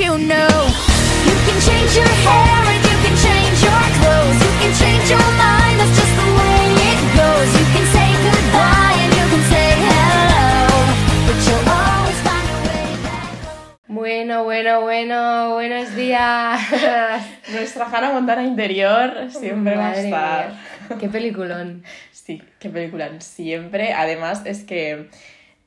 you know. You can change your hair and you can change your clothes. You can change your mind, that's just the way it goes. You can say goodbye and you can say hello. But you'll always find a way back home. Bueno, bueno, bueno, buenos días. Nuestra Hannah Montana interior siempre va a estar. mía, Qué peliculón. Sí, qué película, siempre. Además, es que,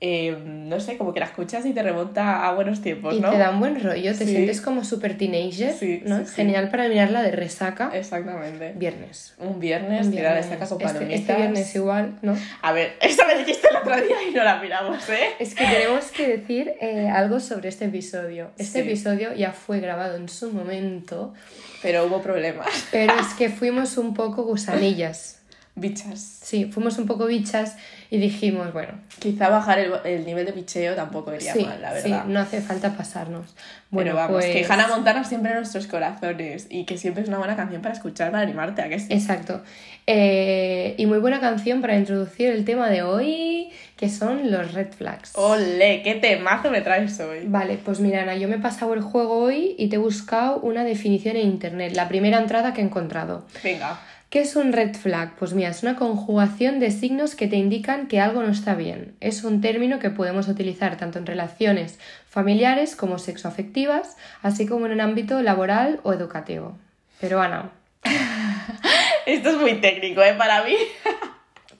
eh, no sé, como que la escuchas y te remonta a buenos tiempos, y ¿no? te da un buen rollo, te Sí. sientes como super teenager, Sí, ¿no? sí. Genial para mirarla de resaca. Exactamente. Viernes. Un viernes, Un tirar viernes. de saca con Este- palomitas. este viernes igual, ¿no? A ver, esta me dijiste el otro día y no la miramos, ¿eh? Es que tenemos que decir eh, algo sobre este episodio. Este episodio ya fue grabado en su momento, Pero hubo problemas. pero es que fuimos un poco gusanillas. Bichas. Sí, fuimos un poco bichas y dijimos, bueno, Quizá bajar el, el nivel de picheo tampoco iría sí, mal, la sí, verdad. no hace falta pasarnos. Bueno, Pero vamos, pues... que Hannah Montana siempre en nuestros corazones y que siempre es una buena canción para escuchar, para animarte a que sí. Exacto. Eh, y muy buena canción para introducir el tema de hoy, que son los red flags. ¡Ole! ¡Qué temazo me traes hoy! Vale, pues mira, Ana, yo me he pasado el juego hoy y te he buscado una definición en internet, la primera entrada que he encontrado. Venga. ¿Qué es un red flag? Pues mira, es una conjugación de signos que te indican que algo no está bien. Es un término que podemos utilizar tanto en relaciones familiares como sexoafectivas, así como en un ámbito laboral o educativo. Pero Ana, Esto es muy técnico, ¿eh? Para mí.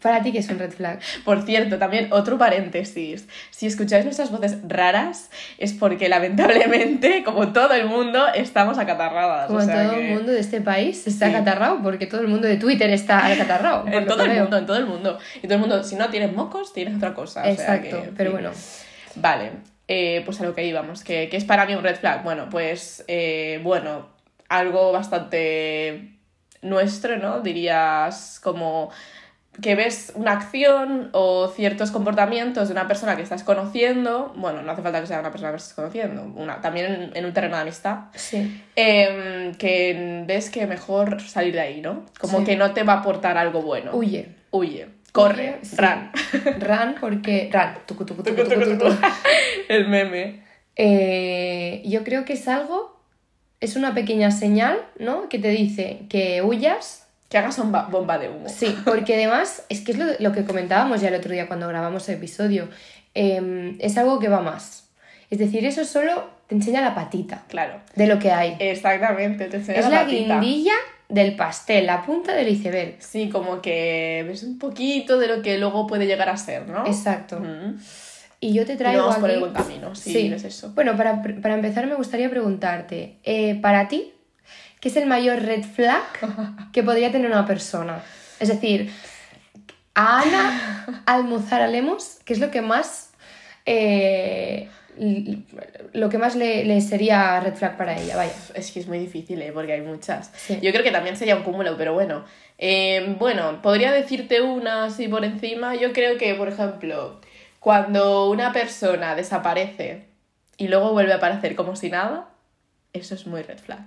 ¿para ti qué es un red flag? Por cierto, también otro paréntesis. Si escucháis nuestras voces raras, es porque lamentablemente, como todo el mundo, estamos acatarradas. Como o sea todo que- el mundo de este país está Sí. acatarrado, porque todo el mundo de Twitter está acatarrado. En todo que el veo. mundo, en todo el mundo. Y todo el mundo, si no tienes mocos, tienes otra cosa. o sea Exacto, que, pero bueno. Vale, eh, pues a lo que íbamos. ¿Qué, qué es para mí un red flag? Bueno, pues, eh, bueno, algo bastante nuestro, ¿no? Dirías como que ves una acción o ciertos comportamientos de una persona que estás conociendo, bueno, no hace falta que sea una persona que estás conociendo, una, también en, un terreno de amistad, Sí, em, que ves que mejor salir de ahí, ¿no? Como Sí. que no te va a aportar algo bueno. huye. Huye, corre, Huye, sí. run. Run porque... Run. Tucu, tucu. tucu. El meme. Eh, yo creo que es algo, es una pequeña señal, ¿no? Que te dice que huyas. Que hagas bomba, bomba de humo. Sí, porque además, es que es lo, lo que comentábamos ya el otro día cuando grabamos el episodio, eh, es algo que va más. Es decir, eso solo te enseña la patita Claro. de lo que hay. Exactamente, te enseña es la la patita. guindilla del pastel, la punta del iceberg. Sí, como que ves un poquito de lo que luego puede llegar a ser, ¿no? Exacto. Ujú. Y yo te traigo vamos por aquí- el buen camino, sí, es eso. Bueno, para, para empezar me gustaría preguntarte, eh, para ti, ¿qué es el mayor red flag que podría tener una persona? Es decir, a Ana Almuzara Lemos, ¿qué es lo que más... eh, lo que más le, le sería red flag para ella, vaya. Es que es muy difícil, ¿eh? Porque hay muchas. Sí. Yo creo que también sería un cúmulo, pero bueno. Eh, bueno, podría decirte una así por encima. Yo creo que, por ejemplo, cuando una persona desaparece y luego vuelve a aparecer como si nada, eso es muy red flag.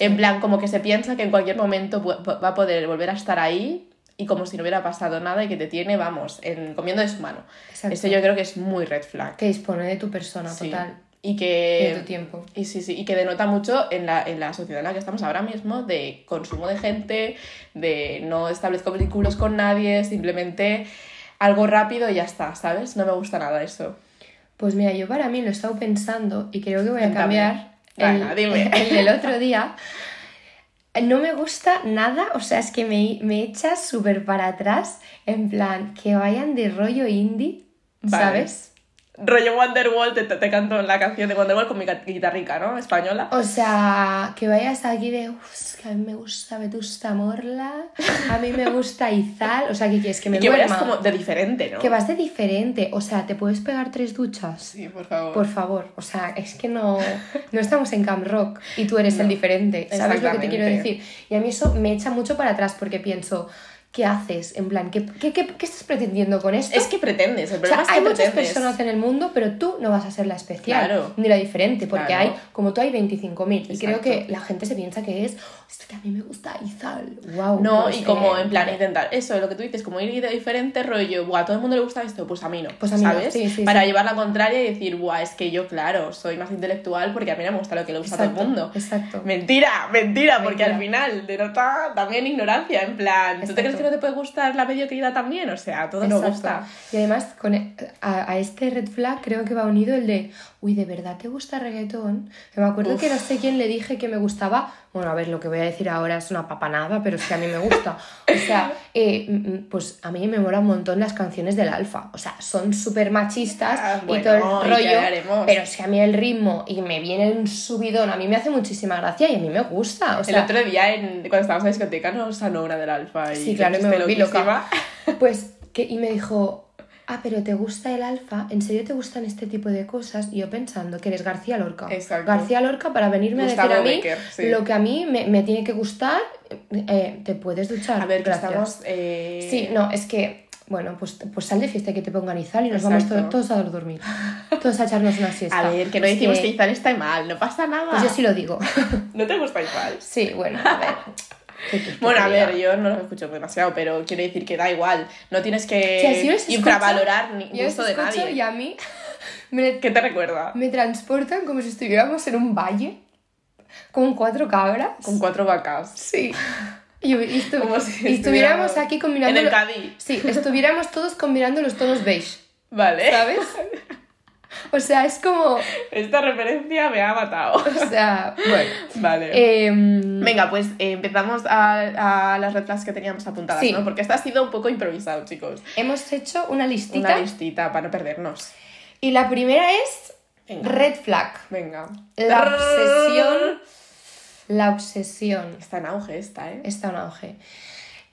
En plan, como que se piensa que en cualquier momento va a poder volver a estar ahí y como si no hubiera pasado nada y que te tiene, vamos, en, comiendo de su mano. Exacto. Eso yo creo que es muy red flag. Que dispone de tu persona, Sí. total. Y Y que... de tu tiempo. Y sí, sí, y que denota mucho en la, en la sociedad en la que estamos ahora mismo, de consumo de gente, de no establezco vínculos con nadie, simplemente algo rápido y ya está, ¿sabes? No me gusta nada eso. Pues mira, yo para mí lo he estado pensando y creo que voy a Cuéntame. cambiar El, dime. el del otro día. No me gusta nada, o sea, es que me, me echa súper para atrás, en plan, que vayan de rollo indie, Vale. ¿sabes? Rollo Wonderwall, te, te, te canto la canción de Wonderwall con mi ca- guitarrica, ¿no? Española. O sea, que vayas aquí de, uff, que a mí me gusta Vetusta Morla, a mí me gusta Izal, o sea, que quieres que me y que vayas como de diferente, ¿no? Que vas de diferente, o sea, ¿te puedes pegar tres duchas? Sí, por favor. Por favor, o sea, es que no, no estamos en Camp Rock y tú eres el No, diferente, ¿sabes lo que te quiero decir? Y a mí eso me echa mucho para atrás porque pienso, ¿qué haces? En plan, ¿qué, qué, qué, qué estás pretendiendo con esto? Es que pretendes, el O problema sea, es hay muchas personas en el mundo, pero tú no vas a ser la especial, Claro. ni la diferente, porque Claro. hay, como tú hay 25.000, y creo que la gente se piensa que es, es que a mí me gusta Izal, wow. No, pues, y como eh, en plan intentar eso, lo que tú dices, como ir de diferente rollo, buah, a todo el mundo le gusta esto, pues a mí no, Pues a mí no, ¿sabes? sí, sí, Para sí. llevar la contraria y decir, buah, es que yo, claro, soy más intelectual porque a mí no me gusta lo que le gusta a todo el mundo. exacto. Mentira, mentira, porque al final denota también ignorancia, en plan, ¿tú te crees que no te puede gustar la mediocridad también? O sea, todo nos gusta. Y además, con e- a, a este red flag creo que va unido el de, uy, ¿de verdad te gusta reggaetón? Que me acuerdo Uf. que no sé quién le dije que me gustaba. Bueno, a ver, lo que voy a decir ahora es una papanada, pero es que a mí me gusta. O sea, eh, pues a mí me mola un montón las canciones del Alfa. O sea, son súper machistas Ah, y todo el rollo. Pero es que a mí el ritmo y me viene un subidón, a mí me hace muchísima gracia y a mí me gusta. O sea, el otro día, en, cuando estábamos en la discoteca, nos sonó una del alfa y Sí, claro, y me volví loca. Pues, que, y me dijo, ah, pero ¿te gusta el alfa? ¿En serio te gustan este tipo de cosas? Y yo pensando que eres García Lorca. Exacto. García Lorca para venirme Gustavo a decir a mí Becker, sí. lo que a mí me, me tiene que gustar, eh, te puedes duchar. A ver, que estamos... eh, Sí, no, es que, bueno, pues, pues sal de fiesta y que te pongan Izal y nos vamos to- todos a dormir. Todos a echarnos una siesta. A ver, que no decimos que Izal está mal, no pasa nada. Pues yo sí lo digo. ¿No te gusta Izal? sí, bueno, a ver. ¿Qué quieres que Bueno, a ver, yo no lo escucho demasiado, pero quiero decir que da igual. No tienes O sea, si que infravalorar ni gusto de nadie. Y a mí me, ¿Qué te recuerda? me transportan como si estuviéramos en un valle con cuatro cabras. Con cuatro vacas. Sí. Y, y estu- si y estuviéramos aquí combinando. en el Cádiz. Sí, estuviéramos todos combinando los tonos beige, Vale. ¿sabes? O sea, es como. Esta referencia me ha matado. O sea, bueno. Vale. Em, Venga, pues eh, empezamos a, a las red flags que teníamos apuntadas, Sí. ¿no? Porque esta ha sido un poco improvisado, chicos. hemos hecho una listita. Una listita para no perdernos. y la primera es Venga. red flag. Venga. La obsesión. La obsesión. Está en auge esta, ¿eh? Está en auge.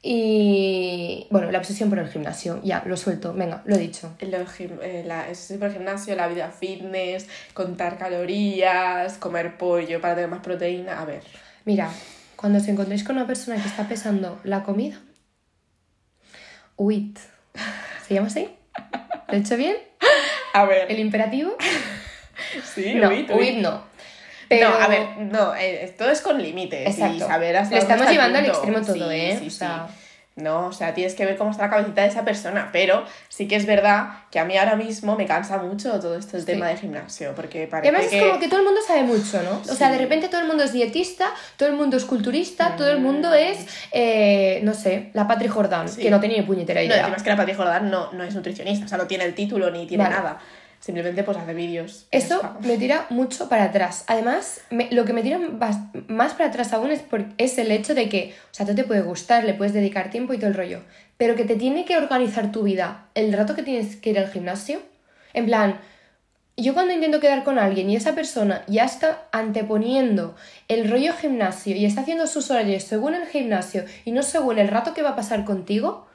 Y bueno, la obsesión por el gimnasio. Ya, lo suelto. Venga, lo he dicho. Lo eh, la, es por el gimnasio, la vida fitness, contar calorías, comer pollo para tener más proteína. A ver. Mira, cuando os encontréis con una persona que está pesando la comida, huid. ¿Se llama así? ¿Lo he hecho bien? A ver. ¿El imperativo? Sí, no, huid. no. Pero... No, a ver, no, eh, todo es con límites. Exacto. Y saber hasta Lo estamos llevando al extremo todo, Sí, ¿eh? sí, O sí. No, o sea, tienes que ver cómo está la cabecita de esa persona, pero sí que es verdad que a mí ahora mismo me cansa mucho todo esto el Sí. tema de gimnasio, porque parece además que... es como que todo el mundo sabe mucho, ¿no? O sea, de repente todo el mundo es dietista, todo el mundo es culturista, todo el mundo es, eh, no sé, la Patri Jordán, Sí. que no tenía ni puñetera No, idea. encima es que la Patria Jordán no, no es nutricionista, o sea, no tiene el título ni tiene Vale. nada. Simplemente pues hace vídeos. Eso me tira mucho para atrás. Además, me- lo que me tira más para atrás aún es, por, es el hecho de que, o sea, tú te puede gustar, le puedes dedicar tiempo y todo el rollo, pero que te tiene que organizar tu vida el rato que tienes que ir al gimnasio. En plan, yo cuando intento quedar con alguien y esa persona ya está anteponiendo el rollo gimnasio y está haciendo sus horarios según el gimnasio y no según el rato que va a pasar contigo,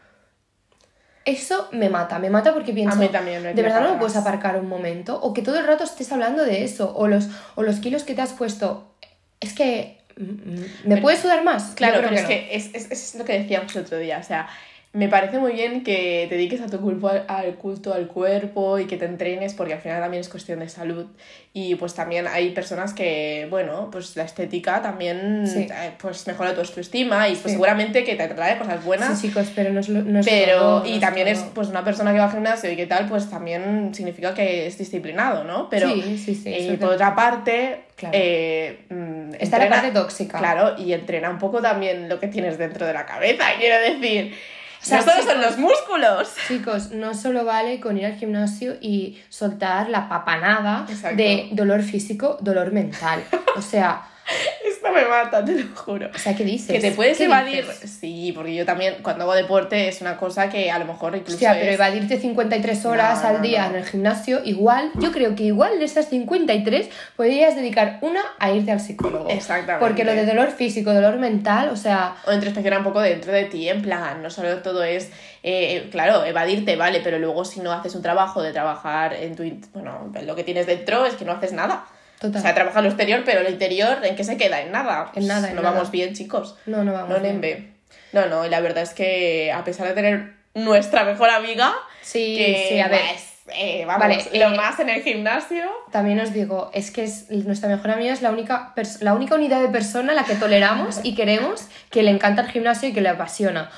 eso me mata, me mata porque pienso, mí también me de verdad no me puedes aparcar un momento o que todo el rato estés hablando de eso o los, o los kilos que te has puesto. Es que mm, mm, me Pero- puede sudar más. Claro, pero es no. que es, es, es lo que decíamos el otro día, o sea, me parece muy bien que te dediques a tu culto al, culto al cuerpo y que te entrenes porque al final también es cuestión de salud y pues también hay personas que, bueno, pues la estética también Sí. eh, pues mejora tu autoestima y pues Sí. seguramente que te trae cosas buenas. Sí, chicos, pero no es, lo- no es Pero, todo, y no también es todo. pues una persona que va al gimnasio y que tal, pues también significa que es disciplinado, ¿no? Pero Sí, sí, sí, eh, por otra parte, Claro. eh, mm, Está la parte tóxica. Claro, y entrena un poco también lo que tienes dentro de la cabeza, quiero decir. O sea, no solo chicos- son los músculos. Chicos, no solo vale con ir al gimnasio y soltar la papanada Exacto. de dolor físico, dolor mental. O sea, Esto me mata, te lo juro. o sea ¿qué dices? Que te puedes ¿Qué evadir. dices? Sí, porque yo también, cuando hago deporte, es una cosa que a lo mejor incluso. Hostia, pero es- evadirte 53 horas No, al día no. en el gimnasio, igual, yo creo que igual de esas 53 podrías dedicar una a irte al psicólogo. Exactamente. Porque lo de dolor físico, dolor mental, o sea, O introspeccionar un poco dentro de ti, en plan, no solo todo es, eh, claro, evadirte, vale, pero luego si no haces un trabajo de trabajar en tu, bueno, en lo que tienes dentro es que no haces nada. Total. O sea, trabajas lo exterior, pero lo interior, ¿en qué se queda? En nada. En nada, en no nada. vamos bien, chicos. no, no vamos. No bien. en B. No, no, y la verdad es que a pesar de tener nuestra mejor amiga, Sí, que sí, a ver. pues, eh, vamos, Vale, lo eh, más en el gimnasio. También os digo, es que es, nuestra mejor amiga es la única, la única unidad de persona a la que toleramos y queremos que le encanta el gimnasio y que le apasiona.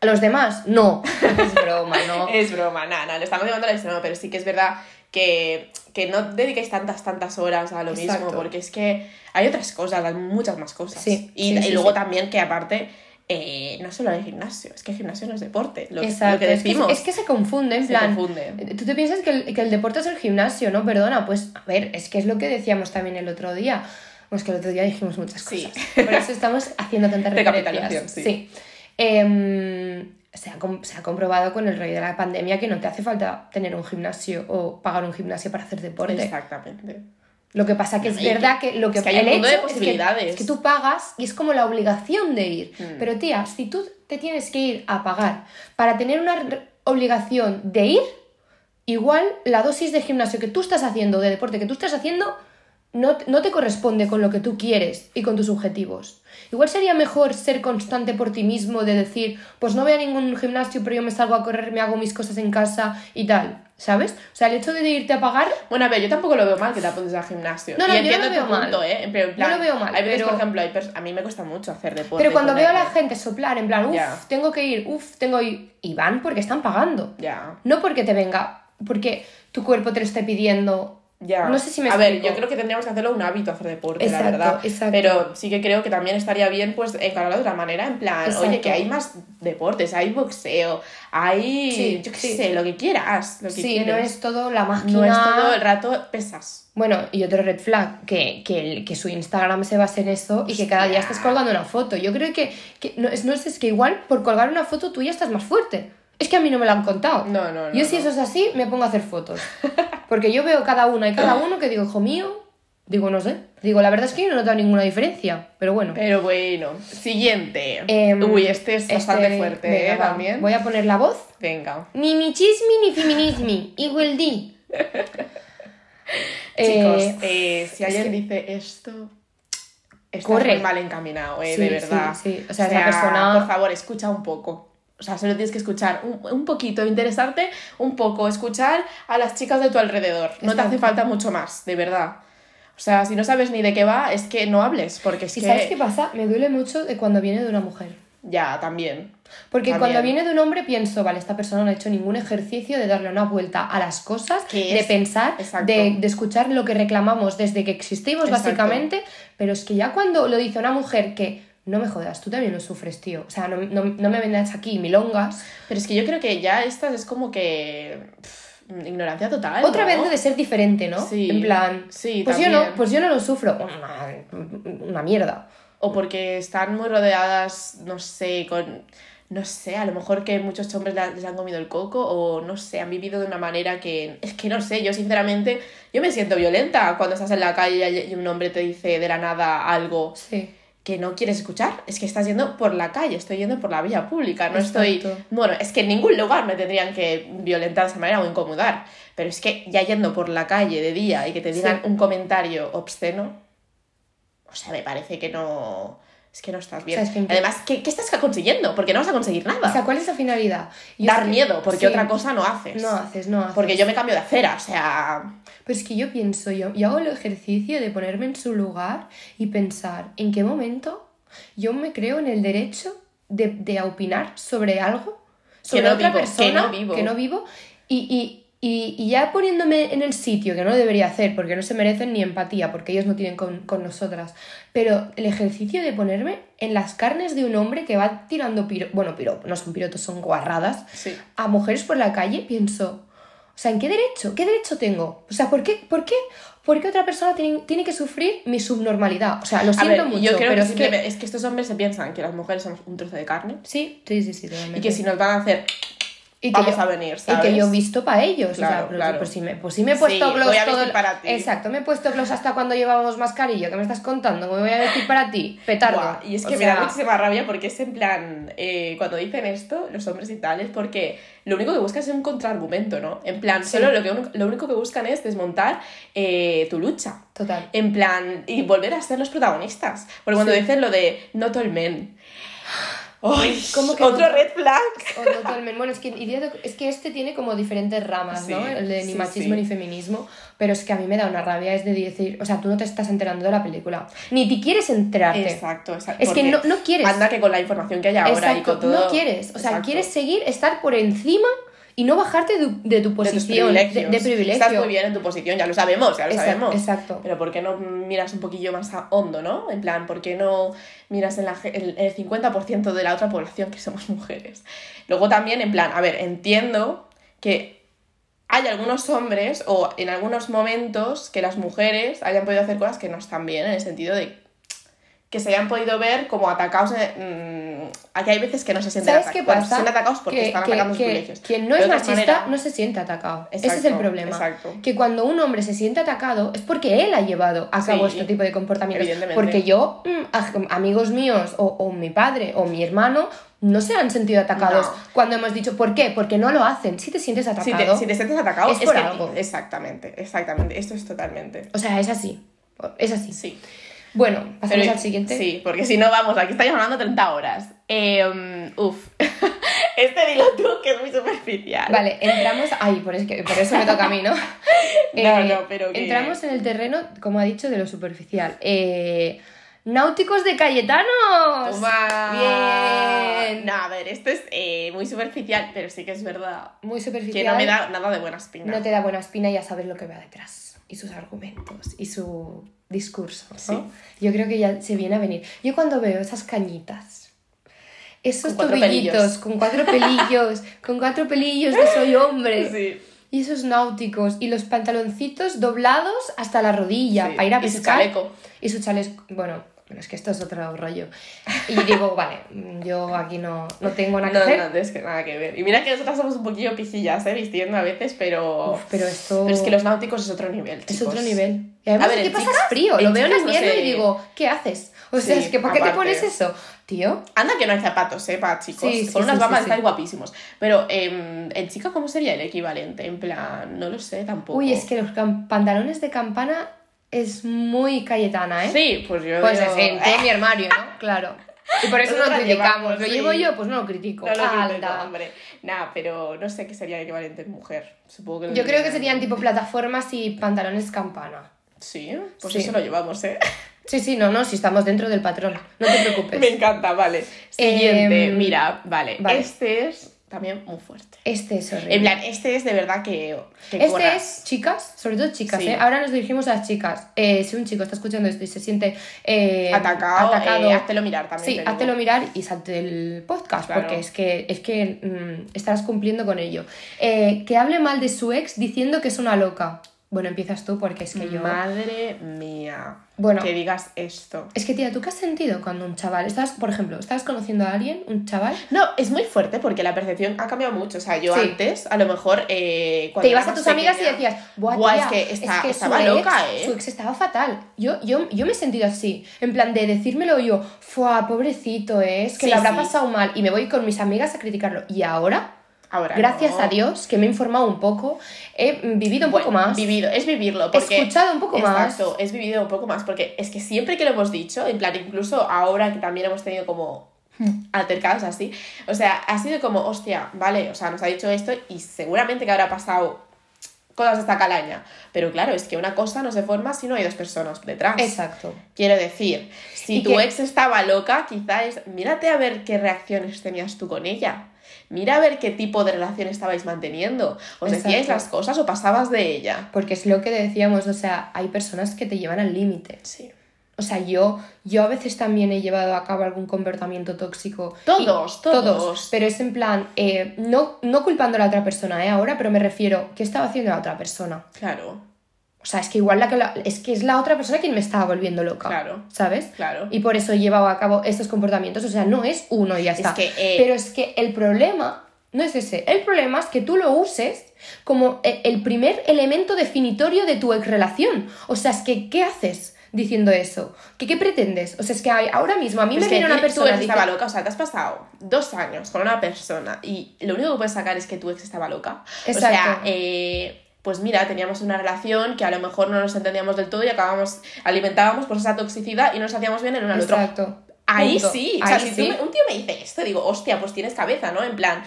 A los demás, no. Es broma, ¿no? Es broma, nada, nada, le estamos llevando al extremo, pero sí que es verdad que, que no dediquéis tantas, tantas horas a lo Exacto. mismo, porque es que hay otras cosas, hay muchas más cosas. Sí, y, sí, y sí, luego sí. también que aparte, eh, no solo el gimnasio, es que el gimnasio no es deporte, lo, Exacto, lo que es que- decimos. Es que, se confunde, en Se plan. confunde. eh, Tú te piensas que el, que el deporte es el gimnasio, ¿no? Perdona, pues a ver, es que es lo que decíamos también el otro día. Pues que el otro día dijimos muchas Sí. cosas. Por eso estamos haciendo tantas referencias. sí. Em, se, ha, com- se ha comprobado con el rollo de la pandemia que no te hace falta tener un gimnasio o pagar un gimnasio para hacer deporte. Exactamente. Lo que pasa que es Y verdad que- que lo que es que hay un el mundo de hecho es que-. Es que, tú pagas y es como la obligación de ir. Mm. Pero tía, si tú te tienes que ir a pagar para tener una obligación de ir, igual la dosis de gimnasio que tú estás haciendo, de deporte que tú estás haciendo, no, no te corresponde con lo que tú quieres y con tus objetivos. Igual sería mejor ser constante por ti mismo, de decir, pues no voy a ningún gimnasio, pero yo me salgo a correr, me hago mis cosas en casa y tal, ¿sabes? O sea, el hecho de irte a pagar Bueno, a ver, yo tampoco lo veo mal que te apuntes al gimnasio. No, no, y yo no lo veo tu punto, mal. ¿eh? En plan, Yo lo veo mal, Hay veces, pero- por ejemplo, hay a mí me cuesta mucho hacer deporte. Pero cuando veo a la gente soplar, en plan, uff, tengo que ir, uff, tengo que ir. Y van porque están pagando. Ya. No porque te venga, porque tu cuerpo te lo esté pidiendo. Ya. No sé si me A ver, yo creo que tendríamos que hacerlo un hábito hacer deporte, Exacto, la verdad. exacto. Pero sí que creo que también estaría bien, pues, encararlo de otra manera, en plan, Exacto. oye, que hay más deportes, hay boxeo, hay, Sí, yo qué sí. sé, lo que quieras, lo que Sí, no es todo la máquina. No es todo el rato pesas. Bueno, y otro red flag, que, que, que su Instagram se base en eso y que cada día estés colgando una foto. Yo creo que, que no, es, no es, es que igual por colgar una foto tú ya estás más fuerte. Es que a mí no me lo han contado. No, no, no, Yo si no. eso es así, me pongo a hacer fotos. Porque yo veo cada una y cada uno que digo, hijo mío, digo, no sé. Digo, la verdad es que yo no he notado ninguna diferencia, pero bueno. Pero bueno, siguiente. Em, Uy, este es este- bastante fuerte, venga, ¿eh? va. También. Voy a poner la voz. Venga. Ni michismi ni feminismi. Igual di. Chicos, Eh, eh, si alguien que- dice esto, está Corre. muy mal encaminado, eh, Sí, de sí, verdad. sí. O sea, esa persona- Por favor, escucha un poco. O sea, solo tienes que escuchar un, un poquito, interesarte un poco, escuchar a las chicas de tu alrededor. No te hace falta mucho más, de verdad. O sea, si no sabes ni de qué va, es que no hables, porque es ¿Y que... sabes qué pasa? Me duele mucho de cuando viene de una mujer. Ya, también. Porque También. cuando viene de un hombre pienso, vale, esta persona no ha hecho ningún ejercicio de darle una vuelta a las cosas, de pensar, de, de escuchar lo que reclamamos desde que existimos, Exacto. básicamente. Pero es que ya cuando lo dice una mujer que no me jodas, tú también lo sufres, tío. O sea, no, no, no me vendas aquí milongas. Pero es que yo creo que ya estas es como que... pff, ignorancia total, Otra ¿no? vez de ser diferente, ¿no? Sí. En plan, Sí, pues yo no, pues yo no lo sufro. Una, una mierda. O porque están muy rodeadas, no sé, con. No sé, a lo mejor que muchos hombres les han comido el coco o no sé, han vivido de una manera que. Es que no sé, yo sinceramente. Yo me siento violenta cuando estás en la calle y un hombre te dice de la nada algo Sí. Que no quieres escuchar. Es que estás yendo por la calle, estoy yendo por la vía pública, no estoy. Bueno, es que en ningún lugar me tendrían que violentar de esa manera o incomodar. Pero es que ya yendo por la calle de día y que te digan Sí. un comentario obsceno. O sea, me parece que no. Es que no estás bien. O sea, es que- Además, ¿qué, qué estás consiguiendo? Porque no vas a conseguir nada. O sea, ¿cuál es la finalidad? Dar miedo, porque sí, otra cosa no haces. No haces, no haces. Porque yo me cambio de acera, o sea. Pero es que yo pienso, yo, yo hago el ejercicio de ponerme en su lugar y pensar en qué momento yo me creo en el derecho de, de opinar sobre algo, sobre no otra vivo, que persona no vivo. que no vivo, y, y, y, y ya poniéndome en el sitio, que no lo debería hacer, porque no se merecen ni empatía, porque ellos no tienen con, con nosotras, pero el ejercicio de ponerme en las carnes de un hombre que va tirando piro, bueno, piro, no son pirotos, son guarradas, Sí. a mujeres por la calle, pienso, o sea, ¿en qué derecho? ¿Qué derecho tengo? O sea, ¿por qué, por qué, por qué otra persona tiene, tiene que sufrir mi subnormalidad? O sea, lo siento ver, mucho, yo creo pero que, es que... es que estos hombres se piensan que las mujeres somos un trozo de carne Sí, sí, sí, sí, totalmente. y que si nos van a hacer. Y que vamos yo- a venir, Y ¿sabes? que yo he visto para ellos. o sea, Claro, claro. Pues, si me, pues si me he puesto Sí, gloss voy a todo para ti. Exacto, me he puesto gloss hasta cuando llevábamos mascarilla. ¿Qué me estás contando? ¿Cómo me voy a vestir para ti? Petardo. Buah, y es O que me sea, da muchísima rabia porque es en plan, eh, cuando dicen esto, los hombres y tal, es porque lo único que buscan es un contraargumento, ¿no? En plan, Sí. solo lo, que, lo único que buscan es desmontar eh, tu lucha. Total. En plan, y volver a ser los protagonistas. Porque cuando Sí. dicen lo de not all men. Ay, ¿Cómo que otro no? red flag. O. Bueno, es que, y es que este tiene como diferentes ramas, ¿no? Sí, El de ni sí, machismo sí. ni feminismo. Pero es que a mí me da una rabia, es de decir, o sea, tú no te estás enterando de la película. Ni te quieres enterarte. Exacto, exacto. Es que no- no quieres. Anda que con la información que hay ahora y Exacto, con todo. no quieres. O sea, Exacto. quieres seguir, estar por encima y no bajarte de, de tu posición, de, de privilegio. Estás muy bien en tu posición, ya lo sabemos, ya lo Exacto, sabemos. exacto. Pero ¿por qué no miras un poquillo más a hondo, no? En plan, ¿por qué no miras en la, el, el 50% de la otra población que somos mujeres? Luego también, en plan, a ver, entiendo que hay algunos hombres o en algunos momentos que las mujeres hayan podido hacer cosas que no están bien, en el sentido de que se hayan podido ver como atacados. En, mm, aquí hay veces que no se sienten ¿Sabes ata- qué bueno, pasa? se sienten atacados porque que, están que- atacando sus privilegios. quien no es machista manera- no se siente atacado. Ese es el problema. exacto. Que cuando un hombre se siente atacado es porque él ha llevado a cabo Sí, este tipo de comportamientos. Porque yo, mm, amigos míos o, o mi padre o mi hermano no se han sentido atacados No. cuando hemos dicho ¿por qué? Porque no lo hacen. Si te sientes Si atacado, te, si te sientes atacado, es por que- algo. Exactamente, exactamente. Esto es totalmente. o sea, es así. Es así. Sí. Bueno, pasamos al siguiente. Sí, porque si no, vamos, aquí estáis hablando 30 horas. Eh, uf. este dilo tú, que es muy superficial. Vale, entramos. Ay, por, es que- por eso me toca a mí, ¿no? No, no, pero Entramos en el terreno, como ha dicho, de lo superficial. Eh, Náuticos de Cayetanos. Toma. Bien. No, a ver, esto es eh, muy superficial, pero sí que es verdad Muy superficial. que no me da nada de buena espina. No te da buena espina y ya sabes lo que va detrás. Y sus argumentos. Y su discurso. ¿no? Sí. Yo creo que ya se viene a venir. Yo cuando veo esas cañitas. Esos Con tobillitos con cuatro pelillos, con cuatro pelillos de soy hombre. Sí. Y esos náuticos y los pantaloncitos doblados hasta la rodilla Sí, para ir a y su pescar. chaleco. Y su chaleco. Bueno, bueno, es que esto es otro rollo. Y digo, vale, yo aquí no, no tengo nada que No, hacer. no, es que nada que ver. Y mira que nosotras somos un poquillo pijillas, ¿eh? Vistiendo a veces, pero... Uf, pero esto Pero es que los náuticos es otro nivel, es chicos. otro nivel. Y además, A ver, ¿qué pasa? es frío. Lo veo en no invierno sé. y digo, ¿qué haces? O sea, Sí, es que ¿para qué te pones eso? Tío, Anda que no hay zapatos, ¿eh? Para chicos. Sí, sí, Con unas sí. estáis guapísimos. Pero em, en chica, ¿cómo sería el equivalente? En plan, no lo sé tampoco. uy, es que los pantalones de campana es muy cayetana, ¿eh? Sí, pues yo Pues digo, es en todo mi armario, ¿no? Claro. Y por eso no lo criticamos. Lo sí. llevo yo, pues no lo critico. No lo critico, hombre. Nah, pero no sé qué sería el equivalente en mujer. Supongo que Yo creo que serían tipo plataformas y pantalones campana. Sí, pues Sí. eso lo llevamos, ¿eh? Sí, sí, no, no, si estamos dentro del patrón. No te preocupes. Me encanta, vale. Siguiente, Em, mira, vale. vale. Este es también muy fuerte. Este es horrible. En plan, este es de verdad que. que Este es chicas, sobre todo chicas, Sí. ¿eh? Ahora nos dirigimos a las chicas. Eh, si un chico está escuchando esto y se siente eh, atacado, atacado eh, háztelo mirar también. Sí, háztelo mirar y salte del podcast, Claro. porque es que, es que mm, estarás cumpliendo con ello. Eh, que hable mal de su ex diciendo que es una loca. Bueno, empiezas tú porque es que yo... Madre mía. Bueno. Que digas esto. Es que, tía, ¿tú qué has sentido cuando un chaval... Estabas, por ejemplo, estabas conociendo a alguien, un chaval... No, es muy fuerte porque la percepción ha cambiado mucho. O sea, yo Sí. antes, a lo mejor. Eh, cuando Te ibas a tus amigas y pequeña, decías, Buah, "Buah, tía, es que, está- estaba loca, ¿eh? Su ex estaba fatal. Yo, yo, yo me he sentido así, en plan de decírmelo yo, fuá, pobrecito, ¿eh? es que Sí, le habrá sí. pasado mal y me voy con mis amigas a criticarlo. Y ahora, Ahora gracias no. a Dios, que me he informado un poco, he vivido un Bueno, poco más. Vivido, es vivirlo. Porque, Escuchado un poco más. Exacto, es vivido un poco más. Porque es que siempre que lo hemos dicho, en plan, incluso ahora que también hemos tenido como altercados así, o sea, ha sido como, hostia, vale, o sea, nos ha dicho esto y seguramente que habrá pasado cosas de esta calaña. Pero claro, es que una cosa no se forma si no hay dos personas detrás. Exacto. Quiero decir, si tu que- ex estaba loca, quizá es, mírate a ver qué reacciones tenías tú con ella. Mira a ver qué tipo de relación estabais manteniendo. ¿Os decíais las cosas o pasabas de ella? Porque es lo que decíamos, o sea, hay personas que te llevan al límite. Sí. O sea, yo, yo a veces también he llevado a cabo algún comportamiento tóxico. Todos, Y- todos. Pero es en plan, eh, no, no culpando a la otra persona, ¿eh? Ahora, pero me refiero, ¿qué estaba haciendo la otra persona? Claro, O sea, es que igual la que la- es que es la otra persona quien me estaba volviendo loca. Claro. ¿Sabes? claro. Y por eso he llevado a cabo estos comportamientos. O sea, no es uno y ya Es está. que, eh, Pero es que el problema no es ese. El problema es que tú lo uses como e- el primer elemento definitorio de tu ex relación. O sea, es que, ¿qué haces diciendo eso? ¿Qué, qué pretendes? O sea, es que hay- ahora mismo a mí Es me que viene una persona. Tu ex dice- estaba loca, o sea, te has pasado dos años con una persona y lo único que puedes sacar es que tu ex estaba loca. O sea, Exacto. eh, pues mira, teníamos una relación que a lo mejor no nos entendíamos del todo y acabábamos, alimentábamos por esa toxicidad y nos hacíamos bien el uno al otro. Exacto. Ahí Punto. sí. O sea, Ahí si tú sí. me- un tío me dice esto, digo, hostia, pues tienes cabeza, ¿no? En plan.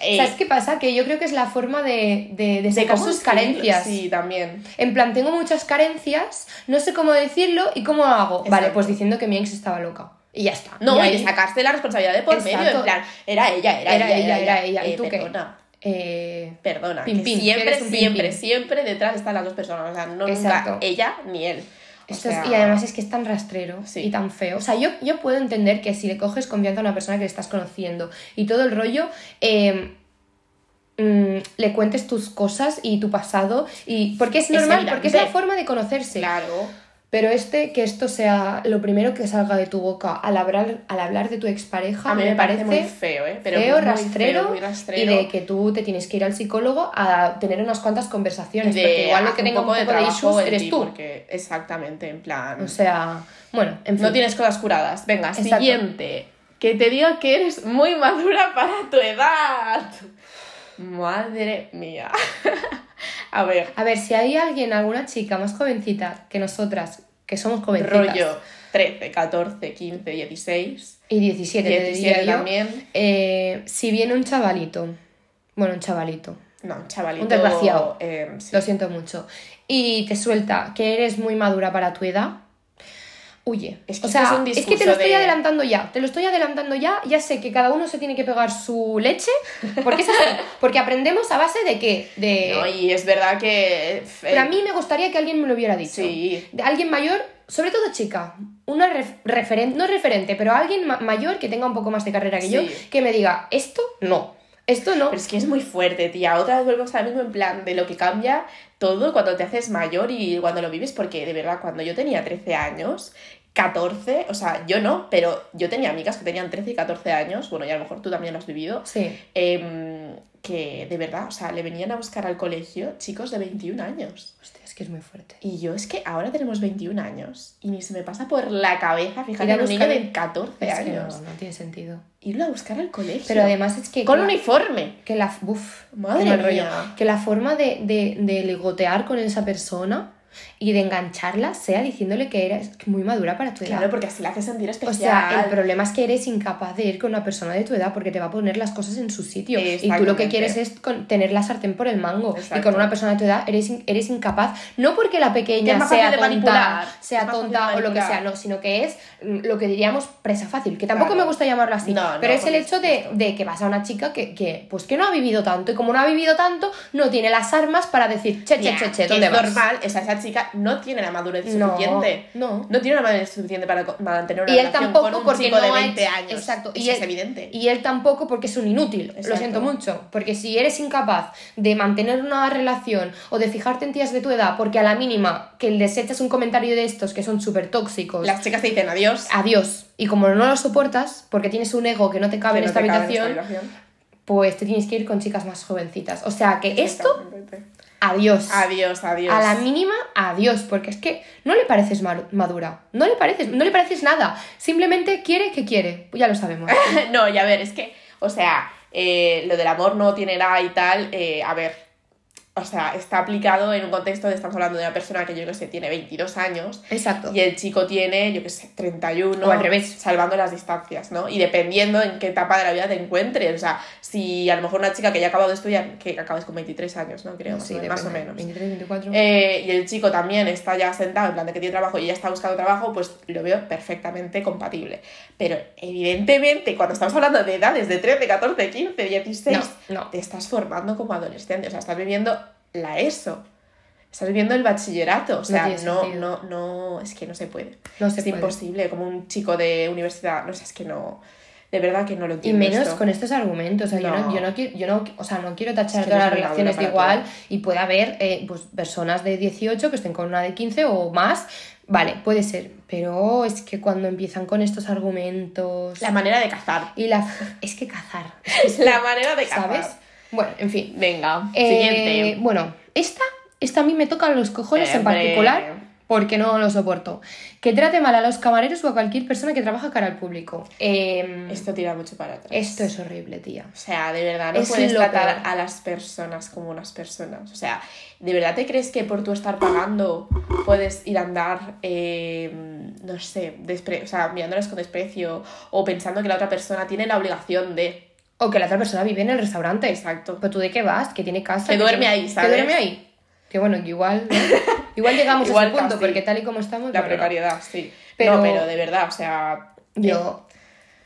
eh, ¿Sabes qué pasa? Que yo creo que es la forma de, de, de sacar sus carencias. Sí, también. En plan, tengo muchas carencias, no sé cómo decirlo y cómo hago. Vale, pues diciendo que mi ex estaba loca. Y ya está. No, y y ahí- de sacarse la responsabilidad de por medio, Exacto. en plan, era ella, era, era ella, era ella. ¿Y Eh, tú qué? Perdona, Eh, Perdona, Pin, que pin, que siempre, un siempre, pin. siempre detrás están las dos personas. O sea, no Exacto. nunca ella ni él. Es- y además es que es tan rastrero Sí. y tan feo. O sea, yo, yo puedo entender que si le coges confianza a una persona que le estás conociendo y todo el rollo, eh, mm, le cuentes tus cosas y tu pasado. y Porque es Es normal, porque es la forma de conocerse. Claro. Pero este, que esto sea lo primero que salga de tu boca al hablar, al hablar de tu expareja, A mí me, parece, muy feo, ¿eh? Pero feo, muy rastrero, feo, muy rastrero. y de que tú te tienes que ir al psicólogo a tener unas cuantas conversaciones, de porque igual lo que tenga un poco de, issues eres ti, tú. Porque, exactamente, en plan. O sea, bueno, en fin. no tienes cosas curadas. Venga, Exacto. siguiente. Que te diga que eres muy madura para tu edad. Madre mía. A ver, A ver, si hay alguien, alguna chica más jovencita que nosotras, que somos jovencitas, rollo 13, 14, 15, 16. y 17, te 17 diría yo, también. eh, si viene un chavalito, bueno, un chavalito, No, un chavalito. Un desgraciado. eh, sí. lo siento mucho, y te suelta que eres muy madura para tu edad, huye. Es que o sea, esto es un es que te lo estoy de- adelantando ya, te lo estoy adelantando ya, ya sé que cada uno se tiene que pegar su leche, porque es así, porque aprendemos a base de qué, de... No, y es verdad que. eh, Pero a mí me gustaría que alguien me lo hubiera dicho. Sí. De alguien mayor, sobre todo chica, una referente, no referente, pero alguien ma- mayor que tenga un poco más de carrera que yo, que me diga, esto no, esto no. Pero es que es muy fuerte, tía. Otra vez volvemos al mismo en plan de lo que cambia todo cuando te haces mayor y cuando lo vives, porque de verdad, cuando yo tenía 13 años, 14, o sea, yo no, pero yo tenía amigas que tenían 13 y 14 años, bueno, y a lo mejor tú también lo has vivido, Sí. em, que de verdad, o sea, le venían a buscar al colegio chicos de 21 años. Hostia, es que es muy fuerte. Y yo es que ahora tenemos 21 años y ni se me pasa por la cabeza, a en un niño de 14 Es que no, años. no tiene sentido. Irlo a buscar al colegio. Pero además es que... Con que la- uniforme. que la, uf, Madre rollo. mía. que la forma de, de, de ligotear con esa persona y de engancharla sea diciéndole que eres muy madura para tu edad. Claro, porque así la hace sentir O especial. sea, el problema es que eres incapaz de ir con una persona de tu edad porque te va a poner las cosas en su sitio. Y tú lo que quieres es con- tener la sartén por el mango. Y con una persona de tu edad eres, eres incapaz, no porque la Que pequeña sea tonta, sea tonta o lo que sea, no, sino que es mm, lo que diríamos presa fácil. Que tampoco Claro. me gusta llamarlo así. No, no, pero es el hecho de, de que vas a una chica que, que, pues que no ha vivido tanto. Y como no ha vivido tanto, no tiene las armas para decir, che, che, che, che, ¿dónde es vas? normal, o sea, esa chica no tiene la madurez No, suficiente. no. No tiene la madurez suficiente para mantener una Y él relación tampoco con un porque chico no de ha 20 hecho- años. Exacto. Eso y él, es evidente. Y él tampoco porque es un inútil. Lo siento mucho. Porque si eres incapaz de mantener una relación o de fijarte en tías de tu edad, porque a la mínima que les echas un comentario de estos que son súper tóxicos, Las chicas te dicen adiós. adiós. Y como no lo soportas, porque tienes un ego que no te cabe que en no esta te cabe en habitación, esta habitación. pues te tienes que ir con chicas más jovencitas. O sea que esto. Adiós. Adiós, adiós. A la mínima, adiós, porque es que no le pareces ma- madura, no le pareces, no le pareces nada, simplemente quiere que quiere, ya lo sabemos. no, y a ver, es que, o sea, eh, lo del amor no tiene nada y tal, eh, a ver, o sea, está aplicado en un contexto de estamos hablando de una persona que yo que sé, tiene 22 años Exacto. y el chico tiene, yo que sé, 31. O al revés. Salvando las distancias, ¿no? Y dependiendo en qué etapa de la vida te encuentres, o sea, si a lo mejor una chica que ya ha acabado de estudiar, que acabas con 23 años, ¿no? Creo, más, Sí, o, menos, más o menos. 23, 24. Eh, y el chico también está ya sentado, en plan de que tiene trabajo y ya está buscando trabajo, pues lo veo perfectamente compatible. Pero evidentemente, cuando estamos hablando de edades de 13, 14, 15, 16, No, no. te estás formando como adolescente, o sea, estás viviendo la ESO. Estás viviendo el bachillerato, o sea, no, sentido. no, no, es que no se puede. No se es puede. imposible, como un chico de universidad, no sé, es que no, de verdad que no lo Y entiendo. menos esto. con estos argumentos. O sea, yo, no, No. yo, no quiero, yo no, o sea, no quiero tachar Es que todas no las es relaciones de igual y puede haber eh, pues, personas de 18 que estén con una de 15 o más. Vale, puede ser. Pero es que cuando empiezan con estos argumentos. La manera de cazar. Y la. Es que cazar. La manera de cazar. ¿Sabes? Bueno, en fin. Venga, Eh, siguiente. Bueno, esta, esta a mí me toca los cojones en particular porque no lo soporto. Que trate mal a los camareros o a cualquier persona que trabaja cara al público. Em, Esto tira mucho para atrás. esto es horrible, tía. O sea, de verdad, no Es puedes tratar peor. a las personas como unas personas. O sea, ¿de verdad te crees que por tú estar pagando puedes ir a andar, eh, no sé, despre- o sea, mirándoles con desprecio o pensando que la otra persona tiene la obligación de... O que la otra persona vive en el restaurante. Exacto. Pero tú de qué vas, que tiene casa. Que duerme tiene- ahí, ¿sabes? Que duerme ahí. Que bueno, que igual. ¿no? igual llegamos Igual a ese punto, casi. porque tal y como estamos. La bueno, precariedad, sí. Pero- No, pero de verdad, o sea... Yo.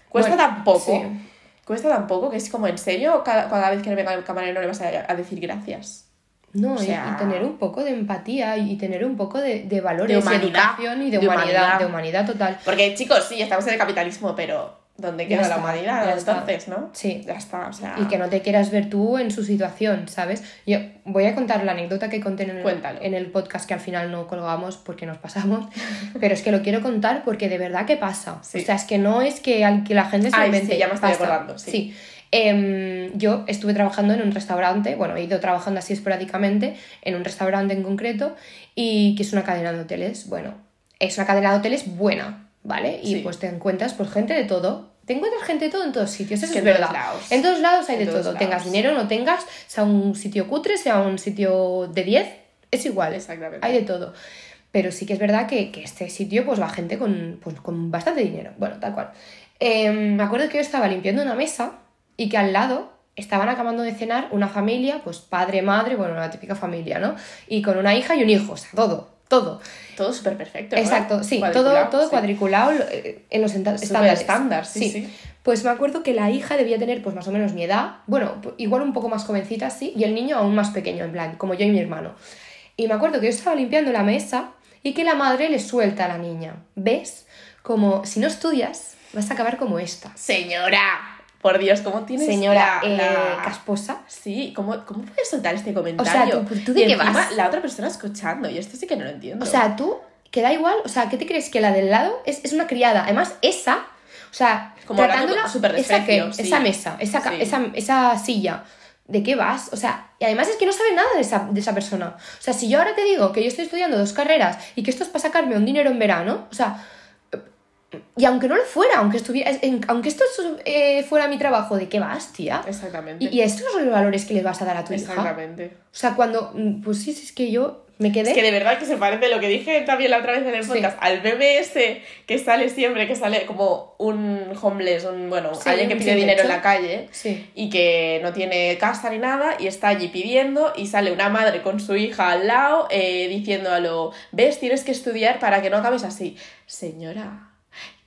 Cuesta Bueno, tan poco. sí. Cuesta tan poco que es como, ¿en serio? Cada, cada vez que le venga el camarero le vas a, a decir gracias. No, O y- sea- y, tener un poco de empatía y tener un poco de, de valores, De humanidad. educación y de, De humanidad, humanidad. de humanidad total. Porque, chicos, sí, estamos en el capitalismo, pero ¿dónde Ya queda la humanidad entonces, no? Sí. Ya está, o sea... Y que no te quieras ver tú en su situación, ¿sabes? Yo voy a contar la anécdota que conté en el, Cuéntalo. en el podcast que al final no colgamos porque nos pasamos, pero es que lo quiero contar porque de verdad que pasa. Sí. O sea, es que no es que, al- que la gente se Ay, invente. sí, ya me estoy pasa. acordando, sí. Em, yo estuve trabajando en un restaurante, bueno, he ido trabajando así esporádicamente, en un restaurante en concreto, y que es una cadena de hoteles. Bueno, es una cadena de hoteles buena, ¿vale? Y Sí. pues te encuentras pues gente de todo. Te encuentras gente de todo en todos sitios, eso Que es en verdad. En todos lados hay En de todo. Tengas dinero no tengas, sea un sitio cutre, sea un sitio de 10, es igual. Exactamente. Hay de todo. Pero sí que es verdad que, que este sitio pues va gente con, pues, con bastante dinero. Bueno, tal cual. Eh, me acuerdo que yo estaba limpiando una mesa y que al lado estaban acabando de cenar una familia, pues padre, madre, bueno, la típica familia, ¿no? Y con una hija y un hijo, o sea, todo, todo. Todo súper perfecto, ¿no? Exacto, sí, todo, Cuadriculado, todo sí. cuadriculado eh, en los estándares. estándar, sí, sí. Pues me acuerdo que la hija debía tener pues más o menos mi edad, bueno, igual un poco más jovencita, sí, y el niño aún más pequeño, en plan, como yo y mi hermano. Y me acuerdo que yo estaba limpiando la mesa y que la madre le suelta a la niña, ¿ves? Como si no estudias, vas a acabar como esta. Señora, por Dios, ¿cómo tienes Señora la- eh, la- casposa. Sí, ¿cómo, ¿cómo puedes soltar este comentario? ¿tú- tú de Y qué vas? La otra persona escuchando, y esto sí que no lo entiendo. O sea, tú, que da igual, o sea, ¿qué te crees que la del lado es, es una criada? Además, esa, o sea, Como tratándola, esa sí. mesa, esa, Sí. esa, esa silla, ¿de qué vas? O sea, y además es que no sabe nada de esa, de esa persona. O sea, si yo ahora te digo que yo estoy estudiando dos carreras y que esto es para sacarme un dinero en verano, o sea, y aunque no lo fuera, aunque estuviera, en- aunque esto eh, fuera mi trabajo, ¿de qué vas, tía? Exactamente. Y, y estos son los valores que les vas a dar a tu hija. Exactamente. O sea, cuando, mm, pues sí, sí, es que yo me quedé... Es que de verdad que se parece lo que dije también la otra vez en el Sí. podcast, al bebé ese que sale siempre, que sale como un homeless, un, bueno, Sí, alguien que pide dinero en la calle Sí. y que no tiene casa ni nada y está allí pidiendo y sale una madre con su hija al lado eh, diciéndolo, ves, tienes que estudiar para que no acabes así. Señora,